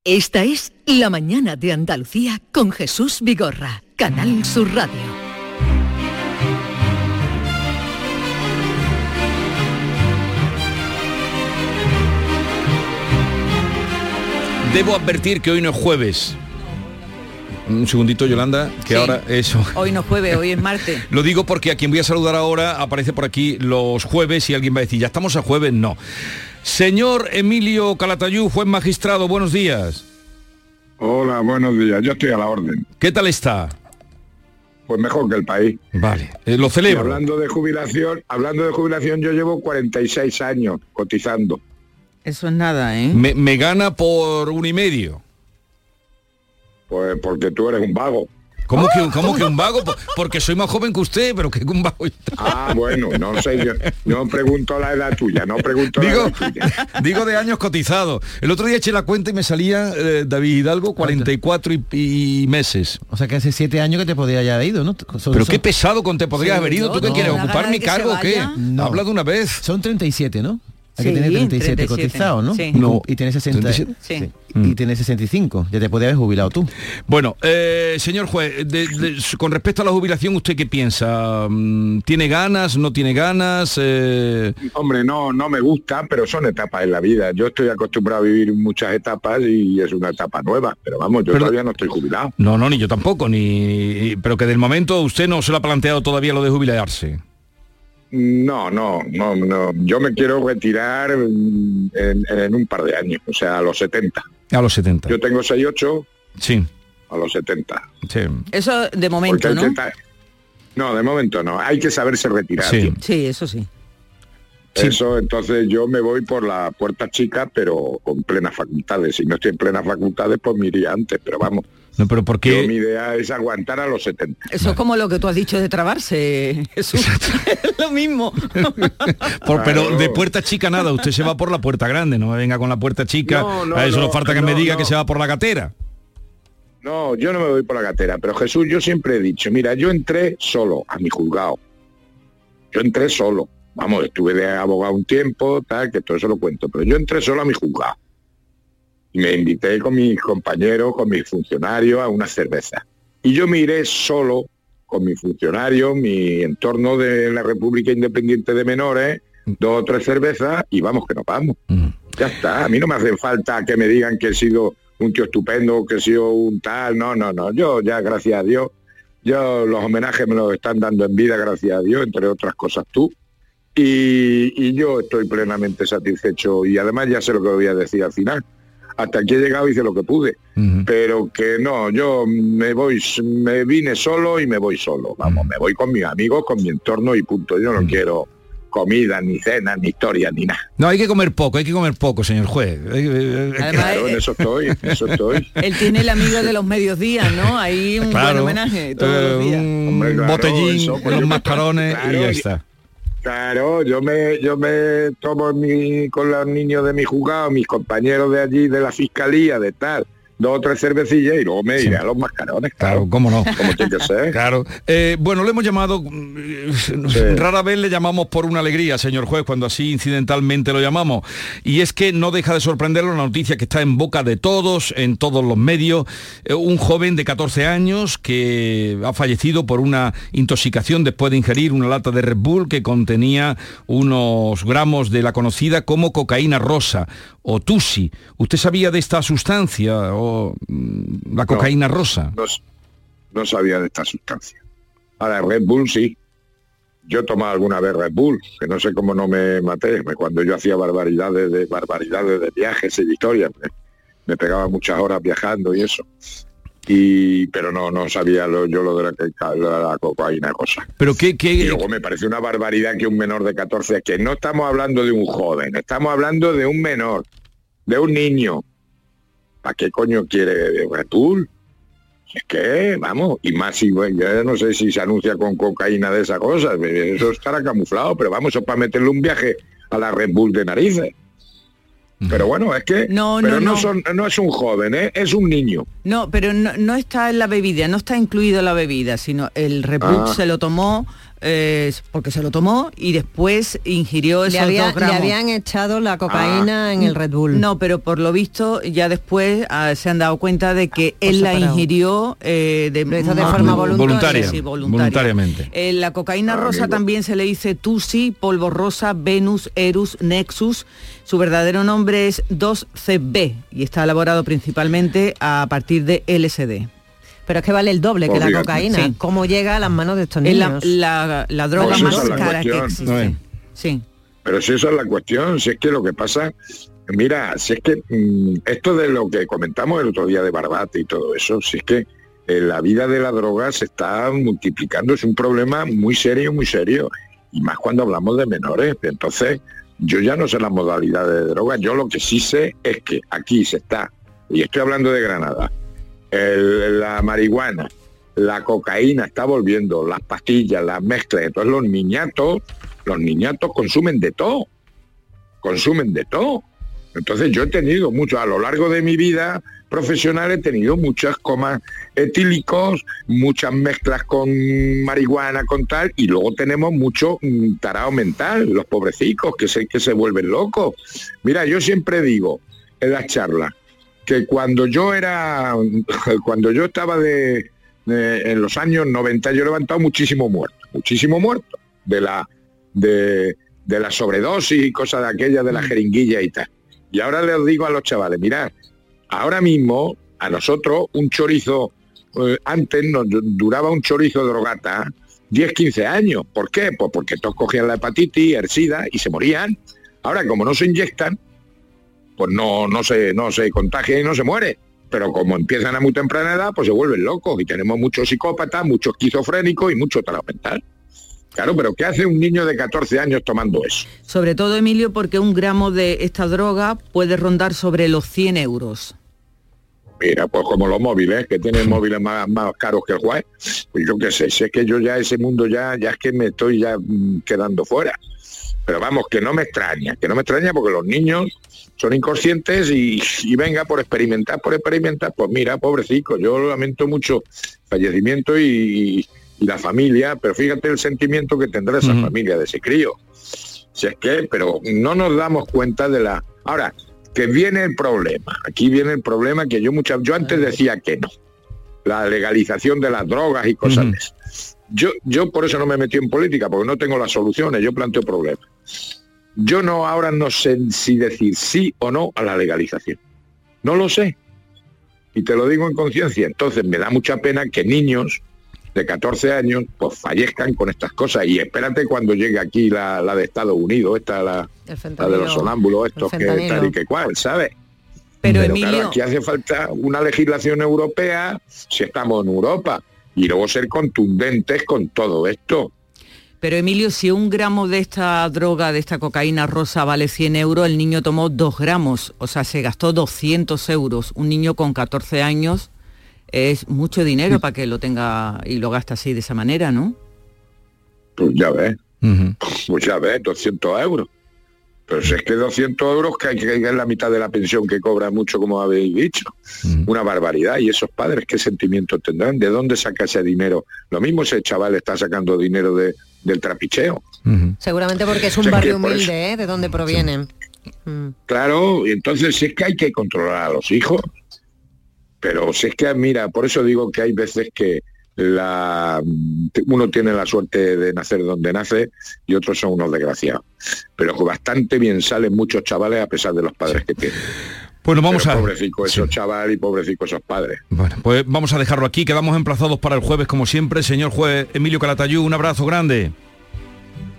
Esta es La Mañana de Andalucía con Jesús Vigorra, Canal Sur Radio. Debo advertir que hoy no es jueves. Un segundito, Yolanda, que Sí. ahora eso. Hoy no jueves, hoy es martes. [LAUGHS] Lo digo porque a quien voy a saludar ahora aparece por aquí los jueves y alguien va a decir, ya estamos a jueves, no. Señor Emilio Calatayú, juez magistrado, buenos días. Hola, buenos días. Yo estoy a la orden. ¿Qué tal está? Pues mejor que el país. Vale, eh, lo Y celebro. hablando de jubilación, hablando de jubilación, yo llevo 46 años cotizando. Eso es nada, ¿eh? Me, me gana por un y medio. Pues porque tú eres un vago. ¿Cómo que, cómo que un vago? Por- Porque soy más joven que usted, pero que un vago. Ah, bueno, no sé, yo no pregunto la edad tuya, no pregunto la Digo, edad tuya. [LAUGHS] digo de años cotizados. El otro día eché la cuenta y me salía eh, David Hidalgo 44 y, y meses. O sea que hace siete años que te podría haber ido, ¿no? Pero qué pesado con te podrías Sí, haber ido. no, ¿Tú qué no. quieres? ¿Da ¿Ocupar mi cargo o qué? No. Habla de una vez. Son 37, ¿no? Hay que Sí, tener 37, 37, cotizados, ¿no? sí. No. Y tienes 60. 37. Sí. Mm. Y tienes 65. Ya te podías haber jubilado tú. Bueno, eh, señor juez, de- de- con respecto a la jubilación, ¿usted qué piensa? Mm, ¿Tiene ganas? ¿No tiene ganas? Eh, Hombre, no, no me gusta, pero son etapas en la vida. Yo estoy acostumbrado a vivir muchas etapas y es una etapa nueva. Pero vamos, yo Pero- todavía no estoy jubilado. no, no, ni yo tampoco, ni pero que del momento usted no se lo ha planteado todavía lo de jubilarse. No, no, no, no. Yo me quiero retirar en, en un par de años, o sea, a los 70. A los 70. Yo tengo 6-8 Sí, a los 70. sí. Eso de momento, ¿no? estar- No, de momento no. Hay que saberse retirar. Sí. Sí, eso sí. Sí. Eso, entonces yo me voy por la puerta chica, pero con plenas facultades. Si no estoy en plenas facultades, pues me iría antes. Pero vamos, No, pero ¿por yo, qué? mi idea es aguantar a los 70. Eso es como lo que tú has dicho de trabarse, Jesús. [LAUGHS] es lo mismo. [LAUGHS] Por- pero de puerta chica nada, usted se va por la puerta grande, no me venga con la puerta chica. No, no, a eso no, no, falta que me diga no. que se va por la gatera. No, yo no me voy por la gatera, pero Jesús, yo siempre he dicho, mira, yo entré solo a mi juzgado. Yo entré solo. Vamos, estuve de abogado un tiempo, tal, que todo eso lo cuento, pero yo entré solo a mi juzgado. Y me invité con mis compañeros, con mis funcionarios a una cerveza. Y yo me iré solo con mi funcionario, mi entorno de la República Independiente de Menores, dos o tres cervezas y vamos que nos vamos. Mm. Ya está, a mí no me hace falta que me digan que he sido un tío estupendo, que he sido un tal, no, no, no, yo ya gracias a Dios, yo los homenajes me los están dando en vida, gracias a Dios, entre otras cosas tú, y, y yo estoy plenamente satisfecho y además ya sé lo que voy a decir al final. Hasta aquí he llegado hice lo que pude, pero que no, yo me voy, me vine solo y me voy solo, vamos, me voy con mis amigos, con mi entorno y punto, yo no quiero comida, ni cena, ni historia, ni nada. No, hay que comer poco, hay que comer poco, señor juez. Además, Claro, en eso estoy, en eso estoy. [LAUGHS] Él tiene el amigo de los mediodías, ¿no? Ahí un buen homenaje todos eh, los días. un Hombre, claro, botellín, eso, pues los yo- mascarones y ya y- está. Claro, yo me, yo me tomo con los niños de mi juzgado, mis compañeros de allí, de la fiscalía, de tal, dos o tres cervecillas y luego me iré a los mascarones, Claro, claro, cómo no. como tiene que ser. [LAUGHS] Claro. Eh, bueno, le hemos llamado, mm, rara vez le llamamos por una alegría, señor juez, cuando así incidentalmente lo llamamos. Y es que no deja de sorprenderlo la noticia que está en boca de todos, en todos los medios. Eh, un joven de 14 años que ha fallecido por una intoxicación después de ingerir una lata de Red Bull que contenía unos gramos de la conocida como cocaína rosa o tusi. ¿Usted sabía de esta sustancia o mm, la cocaína rosa? No, sabía de esta sustancia. Ahora, Red Bull sí. Yo he tomado alguna vez Red Bull, que no sé cómo no me maté, cuando yo hacía barbaridades de barbaridades de viajes y de historias, me, me pegaba muchas horas viajando y eso. Y pero no no sabía lo, yo lo de la, la cocaína cosa. Pero qué, qué- Y luego me parece una barbaridad que un menor de 14, que no estamos hablando de un joven, estamos hablando de un menor, de un niño. ¿Para qué coño quiere Red Bull? Es que, vamos, y más si, bueno, yo no sé si se anuncia con cocaína de esas cosas, eso estará camuflado, pero vamos, eso es para meterle un viaje a la Red Bull de narices. Pero bueno, es que No, pero no, no, no. Son, no es un joven, ¿eh? es un niño. No, pero no, no está en la bebida, no está incluido la bebida, sino el Red Bull Ah. se lo tomó eh, porque se lo tomó y después ingirió esos Le, había- dos le habían echado la cocaína en el Red Bull. No, pero por lo visto ya después ah, se han dado cuenta de que él la ingirió eh, de, de forma voluntaria. Voluntaria, Sí, voluntaria. voluntariamente. Eh, la cocaína Ah, rosa también se le dice Tusi, polvo rosa, Venus, Erus, Nexus. Su verdadero nombre es 2CB y está elaborado principalmente a partir de LSD. Pero es que vale el doble que la cocaína. Sí. ¿Cómo llega a las manos de estos la, niños? la- la droga Pues más la cara que existe. No es. Sí. Pero si esa es la cuestión, si es que lo que pasa, mira, si es que mm, esto de lo que comentamos el otro día de Barbate y todo eso, si es que eh, la vida de la droga se está multiplicando, es un problema muy serio, muy serio, y más cuando hablamos de menores. Entonces, yo ya no sé las modalidades de droga, yo lo que sí sé es que aquí se está, y estoy hablando de Granada, la marihuana, la cocaína está volviendo, las pastillas, las mezclas, entonces los niñatos, los niñatos consumen de todo, consumen de todo. Entonces yo he tenido mucho, a lo largo de mi vida profesional he tenido muchas comas etílicos, muchas mezclas con marihuana, con tal, y luego tenemos mucho mm, tarao mental, los pobrecicos que se, que se vuelven locos. Mira, yo siempre digo en las charlas que cuando yo era, cuando yo estaba de, de- en los años 90, yo he levantado muchísimo muerto, muchísimo muerto de la, de, de la sobredosis y cosas de aquellas de la jeringuilla y tal. Y ahora les digo a los chavales, mirad, ahora mismo a nosotros un chorizo, eh, antes nos du- duraba un chorizo de drogata 10, 15 años. ¿Por qué? Pues porque todos cogían la hepatitis, el SIDA y se morían. Ahora, como no se inyectan, pues no, no, se, no se contagia y no se muere. Pero como empiezan a muy temprana edad, pues se vuelven locos. Y tenemos muchos psicópatas, muchos esquizofrénicos y mucho talento mental. Claro, pero ¿qué hace un niño de 14 años tomando eso? Sobre todo, Emilio, porque un gramo de esta droga puede rondar sobre los 100 euros. Mira, pues como los móviles, que tienen móviles más, más caros que el juez, pues yo qué sé, si es que yo ya ese mundo ya, ya es que me estoy ya mm, quedando fuera. Pero vamos, que no me extraña, que no me extraña porque los niños son inconscientes y, y venga por experimentar, por experimentar, pues mira, pobrecito, yo lamento mucho fallecimiento y, y la familia, pero fíjate el sentimiento que tendrá esa familia de ese crío. Si es que, pero no nos damos cuenta de la... Ahora, que viene el problema, aquí viene el problema que yo muchas, yo antes decía que no, la legalización de las drogas y cosas de esas. Yo, yo por eso no me metí en política, porque no tengo las soluciones, yo planteo problemas. Yo no ahora no sé si decir sí o no a la legalización. No lo sé. Y te lo digo en conciencia. Entonces me da mucha pena que niños de 14 años pues fallezcan con estas cosas. Y espérate cuando llegue aquí la, la de Estados Unidos, esta la, la de los sonámbulos, estos que tal y que cual, ¿sabes? Pero, claro, Emilio- aquí hace falta una legislación europea si estamos en Europa y luego ser contundentes con todo esto. Pero Emilio, si un gramo de esta droga, de esta cocaína rosa vale 100 euros, el niño tomó dos gramos, o sea, se gastó 200 euros. Un niño con 14 años es mucho dinero para que lo tenga y lo gasta así de esa manera, ¿no? Pues ya ves, pues ya ves, 200 euros. Pero si es que 200 euros que, que es la mitad de la pensión que cobra mucho, como habéis dicho. Una barbaridad. ¿Y esos padres qué sentimientos tendrán? ¿De dónde saca ese dinero? Lo mismo ese chaval está sacando dinero de, del trapicheo. Seguramente porque es un Sí, que barrio humilde, ¿eh? De dónde provienen. Mm. Claro, y entonces si es que hay que controlar a los hijos. Pero si es que, mira, por eso digo que hay veces que la, uno tiene la suerte de nacer donde nace y otros son unos desgraciados. Pero que bastante bien salen muchos chavales a pesar de los padres que tienen. Bueno, vamos Pero a... Pobrecico esos chavales y pobrecico esos padres. Bueno, pues vamos a dejarlo aquí, quedamos emplazados para el jueves como siempre. Señor juez Emilio Calatayú, un abrazo grande.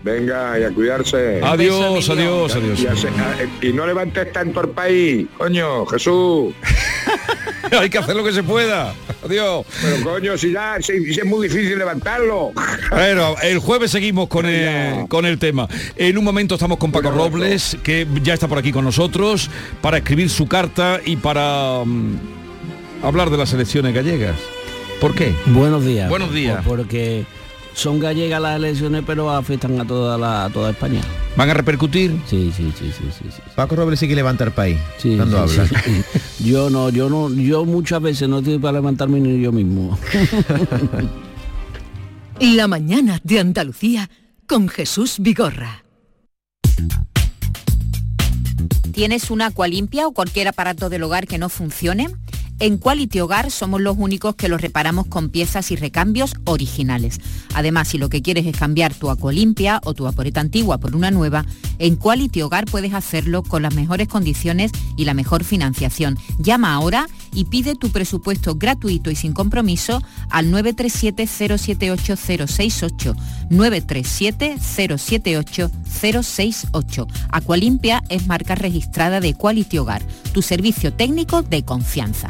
Venga, y a cuidarse. Adiós, adiós, adiós. Y, a- y no levantes tanto el país, coño, Jesús. [LAUGHS] [LAUGHS] Hay que hacer lo que se pueda. Adiós. Pero coño, si ya si- si es muy difícil levantarlo. Bueno, el jueves seguimos con el, con el tema. En un momento estamos con Paco Robles, que ya está por aquí con nosotros, para escribir su carta y para mm, hablar de las elecciones gallegas. ¿Por qué? Buenos días. Buenos días. Pues Porque son gallegas las elecciones, pero afectan a toda la a toda España. ¿Van a repercutir? Sí, sí, sí, sí, sí. sí. Paco Robles sí que levanta el país Sí, cuando sí, habla. sí, sí. [LAUGHS] Yo no, yo no, yo muchas veces no estoy para levantarme ni yo mismo. [LAUGHS] La mañana de Andalucía con Jesús Vigorra. ¿Tienes una Aqualimpia o cualquier aparato del hogar que no funcione? En Quality Hogar somos los únicos que los reparamos con piezas y recambios originales. Además, si lo que quieres es cambiar tu Aqualimpia o tu vaporeta antigua por una nueva, en Quality Hogar puedes hacerlo con las mejores condiciones y la mejor financiación. Llama ahora y pide tu presupuesto gratuito y sin compromiso al 937-078-068. 937-078-068. Aqualimpia es marca registrada de Quality Hogar, tu servicio técnico de confianza.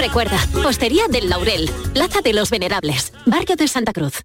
Recuerda, Postería del Laurel, Plaza de los Venerables, Barrio de Santa Cruz.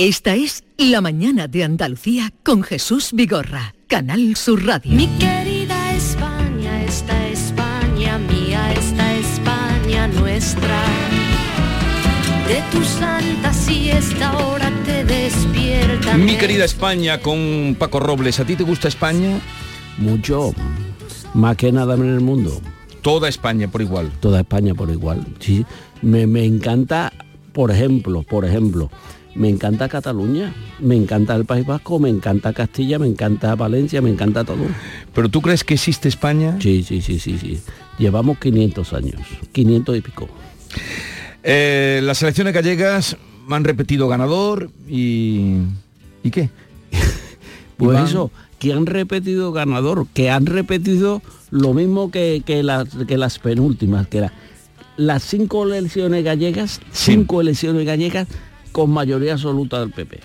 Esta es La Mañana de Andalucía con Jesús Vigorra, Canal Sur Radio. Mi querida España, esta España mía, esta España nuestra. De tu santa siesta ahora te despierta. Mi querida España con Paco Robles, ¿a ti te gusta España? Mucho, más que nada en el mundo. Toda España por igual. Toda España por igual. Sí, me, me encanta, por ejemplo, por ejemplo, me encanta Cataluña, me encanta el País Vasco, me encanta Castilla, me encanta Valencia, me encanta todo. ¿Pero tú crees que existe España? Sí, sí, sí, sí, sí. Llevamos 500 años, 500 y pico. Eh, las elecciones gallegas han repetido ganador y... ¿Y qué? [LAUGHS] Pues Iván. eso, que han repetido ganador, que han repetido lo mismo que, que las, que las penúltimas, que las cinco elecciones gallegas, cinco elecciones gallegas con mayoría absoluta del PP.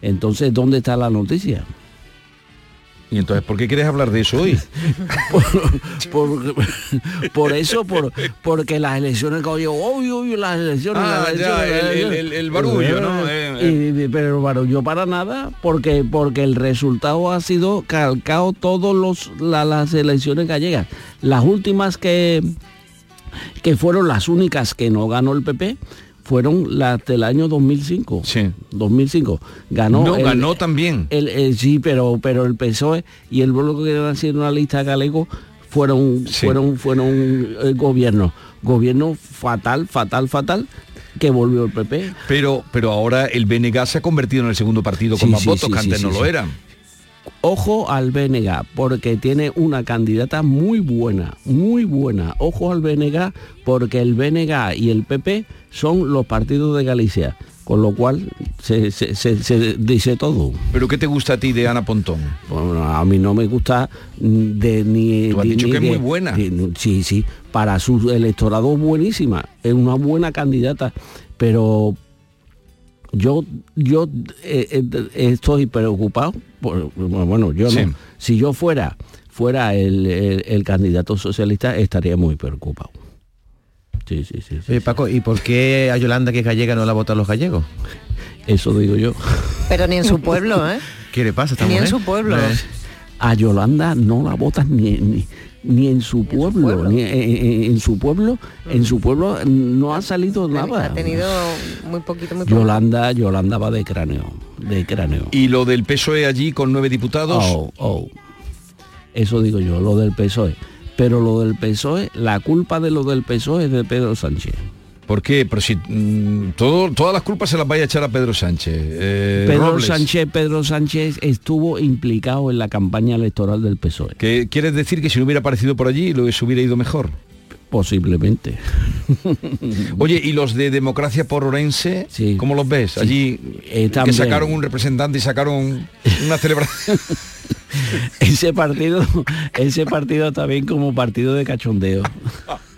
Entonces, ¿dónde está la noticia? ¿Y entonces por qué quieres hablar de eso hoy? [LAUGHS] por, por eso, por, porque las elecciones uy, uy, las elecciones, Ah, las ya, las el- elecciones. el- el barullo, ¿no? Eh, Y- pero el barullo para nada, porque porque el resultado ha sido calcado todos los la- las elecciones gallegas. Las últimas que que fueron las únicas que no ganó el PP fueron las del año 2005. Sí. 2005. Ganó No, el- ganó también. el, el- sí, pero pero el PSOE y el bloque que iban haciendo una lista galego fueron fueron fueron eh, gobierno gobierno fatal fatal fatal que volvió el PP. Pero, pero ahora el BNG se ha convertido en el segundo partido con Sí, más sí, votos, que antes no lo eran. Ojo al BNG, porque tiene una candidata muy buena, muy buena. Ojo al BNG, porque el BNG y el PP son los partidos de Galicia, con lo cual se, se- se- se dice todo. ¿Pero qué te gusta a ti de Ana Pontón? Bueno, a mí no me gusta de ni... Tú has dicho ni que es muy buena. de- sí, sí, para su electorado buenísima, es una buena candidata, pero yo yo eh, eh, estoy preocupado por- bueno yo Sí. no si yo fuera fuera el, el- el candidato socialista estaría muy preocupado sí sí sí, sí. Oye, Paco, ¿y por qué a Yolanda, que es gallega, no la votan los gallegos? eso digo yo Pero ni en su pueblo, ¿eh? ¿Qué le pasa a esta Ni en su pueblo. No a Yolanda no la votan ni, ni, ni en su pueblo, ni en, en- en su pueblo, en su pueblo no ha salido nada. Ha tenido muy poquito, muy. Yolanda, Yolanda va de cráneo, de cráneo. Y lo del PSOE allí con nueve diputados. Oh, oh. Eso digo yo, lo del PSOE. Pero lo del PSOE, la culpa de lo del PSOE es de Pedro Sánchez. ¿Por qué? Pero si mm, todo, todas las culpas se las vaya a echar a Pedro Sánchez. Eh, Pedro Robles, Sánchez, Pedro Sánchez estuvo implicado en la campaña electoral del PSOE. ¿qué ¿Quieres decir que si no hubiera aparecido por allí lo hubiera ido mejor? Posiblemente. [LAUGHS] Oye, ¿y los de Democracia por Orense? ¿Cómo los ves? Allí que también. sacaron un representante y sacaron una celebración. [LAUGHS] ese partido, ese partido también como partido de cachondeo. [LAUGHS]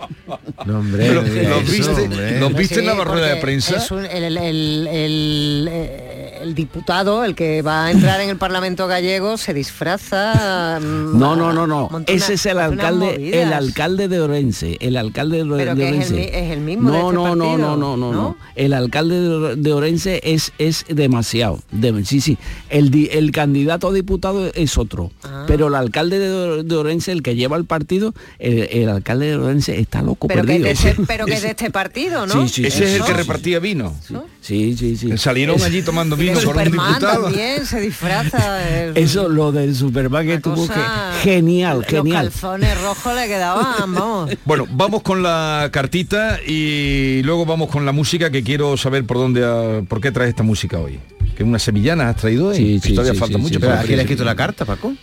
No, hombre, Pero, no ¿los eso, viste- hombre. los viste en la rueda de prensa? es un- el, el- el- el- eh, el diputado, el que va a entrar en el Parlamento gallego, se disfraza. mm, No, no, no, no. Ese una- es el alcalde, movidas. el alcalde de Orense, el alcalde de, Pero de que es el, Orense. es el mismo de no, este no, no, partido, no, no, no, no. El alcalde de, de Orense es, es demasiado. de- sí, sí. El, di- el candidato a diputado es otro. Ah. Pero el alcalde de, de Orense, el que lleva el partido, el, el alcalde de Orense está loco Pero que, es de este, [LAUGHS] pero que es de este partido, ¿no? Sí, sí, Ese es el que repartía vino. Sí, sí, sí. Salieron Es- allí tomando Y vino por un diputado. también se disfraza. el- [LAUGHS] Eso, lo del Superman que tuvo que... cosa- Genial, Los genial. calzones rojos le quedaban, vamos. [LAUGHS] Bueno, vamos con la cartita y luego vamos con la música que quiero saber por dónde, por qué traes esta música hoy. Que una sevillana has traído. Sí, sí, todavía sí, falta sí, mucho. Pero ¿a quién le has escrito la carta, Paco?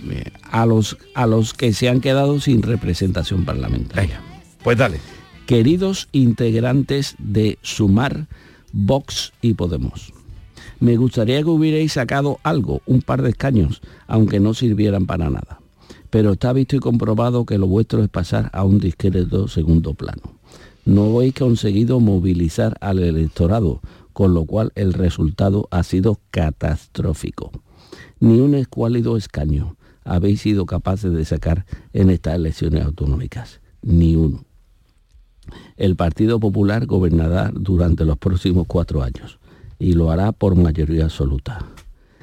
a los a los que se han quedado sin representación parlamentaria. Pues dale. Queridos integrantes de Sumar, Vox y Podemos. Me gustaría que hubierais sacado algo, un par de escaños, aunque no sirvieran para nada. Pero está visto y comprobado que lo vuestro es pasar a un discreto segundo plano. No habéis conseguido movilizar al electorado, con lo cual el resultado ha sido catastrófico. Ni un escuálido escaño habéis sido capaces de sacar en estas elecciones autonómicas. Ni uno. El Partido Popular gobernará durante los próximos cuatro años y lo hará por mayoría absoluta.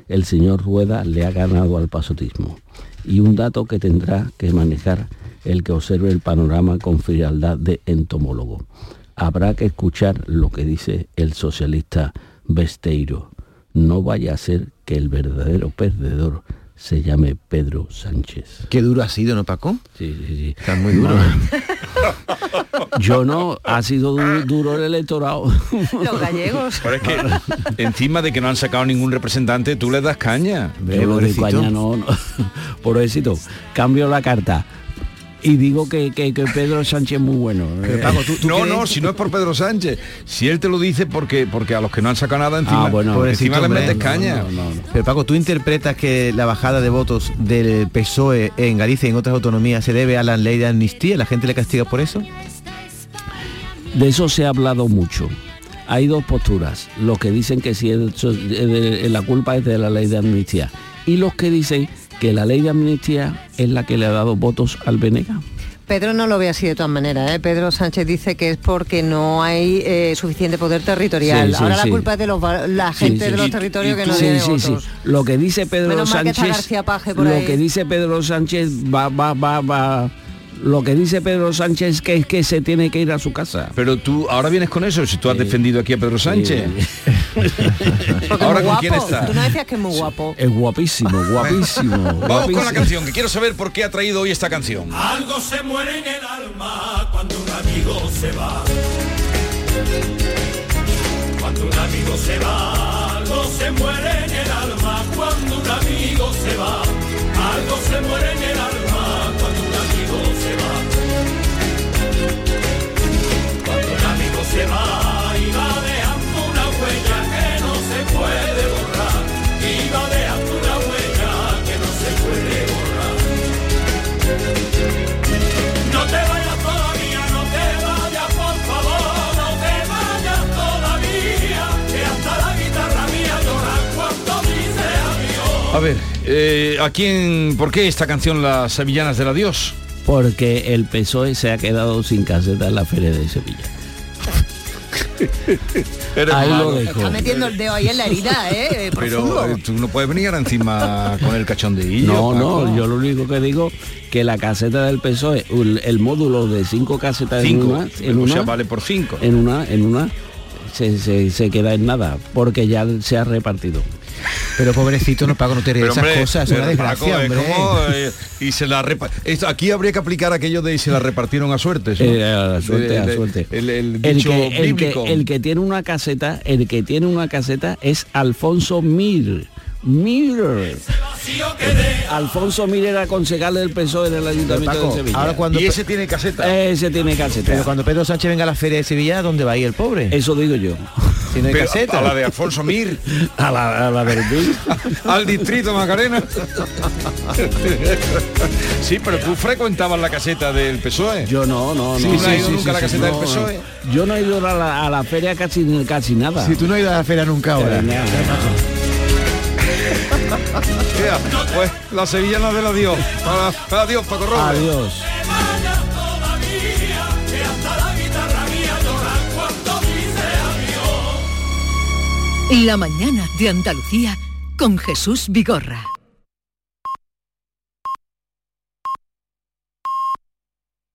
El señor Rueda le ha ganado al pasotismo y un dato que tendrá que manejar el que observe el panorama con frialdad de entomólogo. Habrá que escuchar lo que dice el socialista Besteiro. No vaya a ser que el verdadero perdedor se llame Pedro Sánchez. Qué duro ha sido, ¿no, Paco? Sí, sí, sí. Está muy duro. [LAUGHS] Yo no, ha sido du- duro el electorado. Los gallegos. Pero es que encima de que no han sacado ningún representante, tú le das caña. Yo no doy caña, no, no. [LAUGHS] Por éxito. Cambio la carta. Y digo que, que- que Pedro Sánchez es muy bueno. Pero, Paco, tú- no, no, si no es por Pedro Sánchez. Si él te lo dice porque porque a los que no han sacado nada encima, Ah, bueno, encima le metes caña. no, no, no. Pero Paco, ¿tú interpretas que la bajada de votos del PSOE en Galicia y en otras autonomías se debe a la ley de amnistía? ¿La gente le castiga por eso? De eso se ha hablado mucho. Hay dos posturas. Los que dicen que si el- de- la culpa es de la ley de amnistía. Y los que dicen que la ley de amnistía es la que le ha dado votos al Venega. Pedro no lo ve así de todas maneras. ¿eh? Pedro Sánchez dice que es porque no hay eh, suficiente poder territorial. Sí, sí, Ahora sí. la culpa es de los, la gente de los territorios y que no tiene votos. sí. Lo que dice Pedro Menos que Sánchez, Paje por lo ahí. que dice Pedro Sánchez va, va, va, va. Lo que dice Pedro Sánchez que es que se tiene que ir a su casa. Pero tú ahora vienes con eso, si tú has defendido aquí a Pedro Sánchez. [LAUGHS] Ahora con muy quién guapo. está. Tú no decías que es muy guapo. Es guapísimo, guapísimo. [LAUGHS] Vamos con la canción, que quiero saber por qué ha traído hoy esta canción. Algo se muere en el alma cuando un amigo se va. Cuando un amigo se va, algo se muere en el alma cuando un amigo se va. Algo se muere en el alma se va y va dejando una huella que no se puede borrar. Y va dejando una huella que no se puede borrar. No te vayas todavía, no te vayas, por favor, no te vayas todavía, que hasta la guitarra mía llora cuando dice adiós. A ver, eh, ¿a quién, por qué esta canción Las Sevillanas del Adiós? Porque el PSOE se ha quedado sin caseta en la feria de Sevilla. Eres Ahí lo malo. dejo. Está metiendo el dedo ahí en la herida, ¿eh? Profundo. Pero eh, tú no puedes venir ahora encima con el cachondeillo. No, Paco. no, yo lo único que digo que la caseta del PSOE, el, el módulo de cinco casetas Cinco. en una, en una, vale por cinco. en una, en una, se, se- se queda en nada, porque ya se ha repartido. Pero pobrecito, no pago, no te ríes esas hombre, cosas, es una desgracia, es hombre. como, eh, y se la repa- Esto, aquí habría que aplicar aquello de y se la repartieron a suertes. ¿no? Eh, a la suerte, De- a de- suerte. El, el El dicho que, el, que, bíblico. el que tiene una caseta, el que tiene una caseta es Alfonso Mir. Mir. Alfonso Mir era concejal del PSOE en el Ayuntamiento Paco, de Sevilla. ahora cuando y ese tiene caseta. Ese tiene caseta. Pero cuando Pedro Sánchez venga a la feria de Sevilla, ¿dónde va a ir el pobre? Eso digo yo. Si no hay Pero caseta. a la de Alfonso Mir, [LAUGHS] A la, a la [LAUGHS] al distrito Macarena. sí, pero tú frecuentabas la caseta del PSOE. Yo no, no, Sí, no. ¿no has ido nunca a la caseta del no, PSOE? no. Yo no he ido a la, a la feria casi, casi nada. Si tú no has ido a la feria nunca ahora. Mira, pues la sevillana de la adiós. Adiós, Paco Robles. Adiós. La mañana de Andalucía con Jesús Vigorra.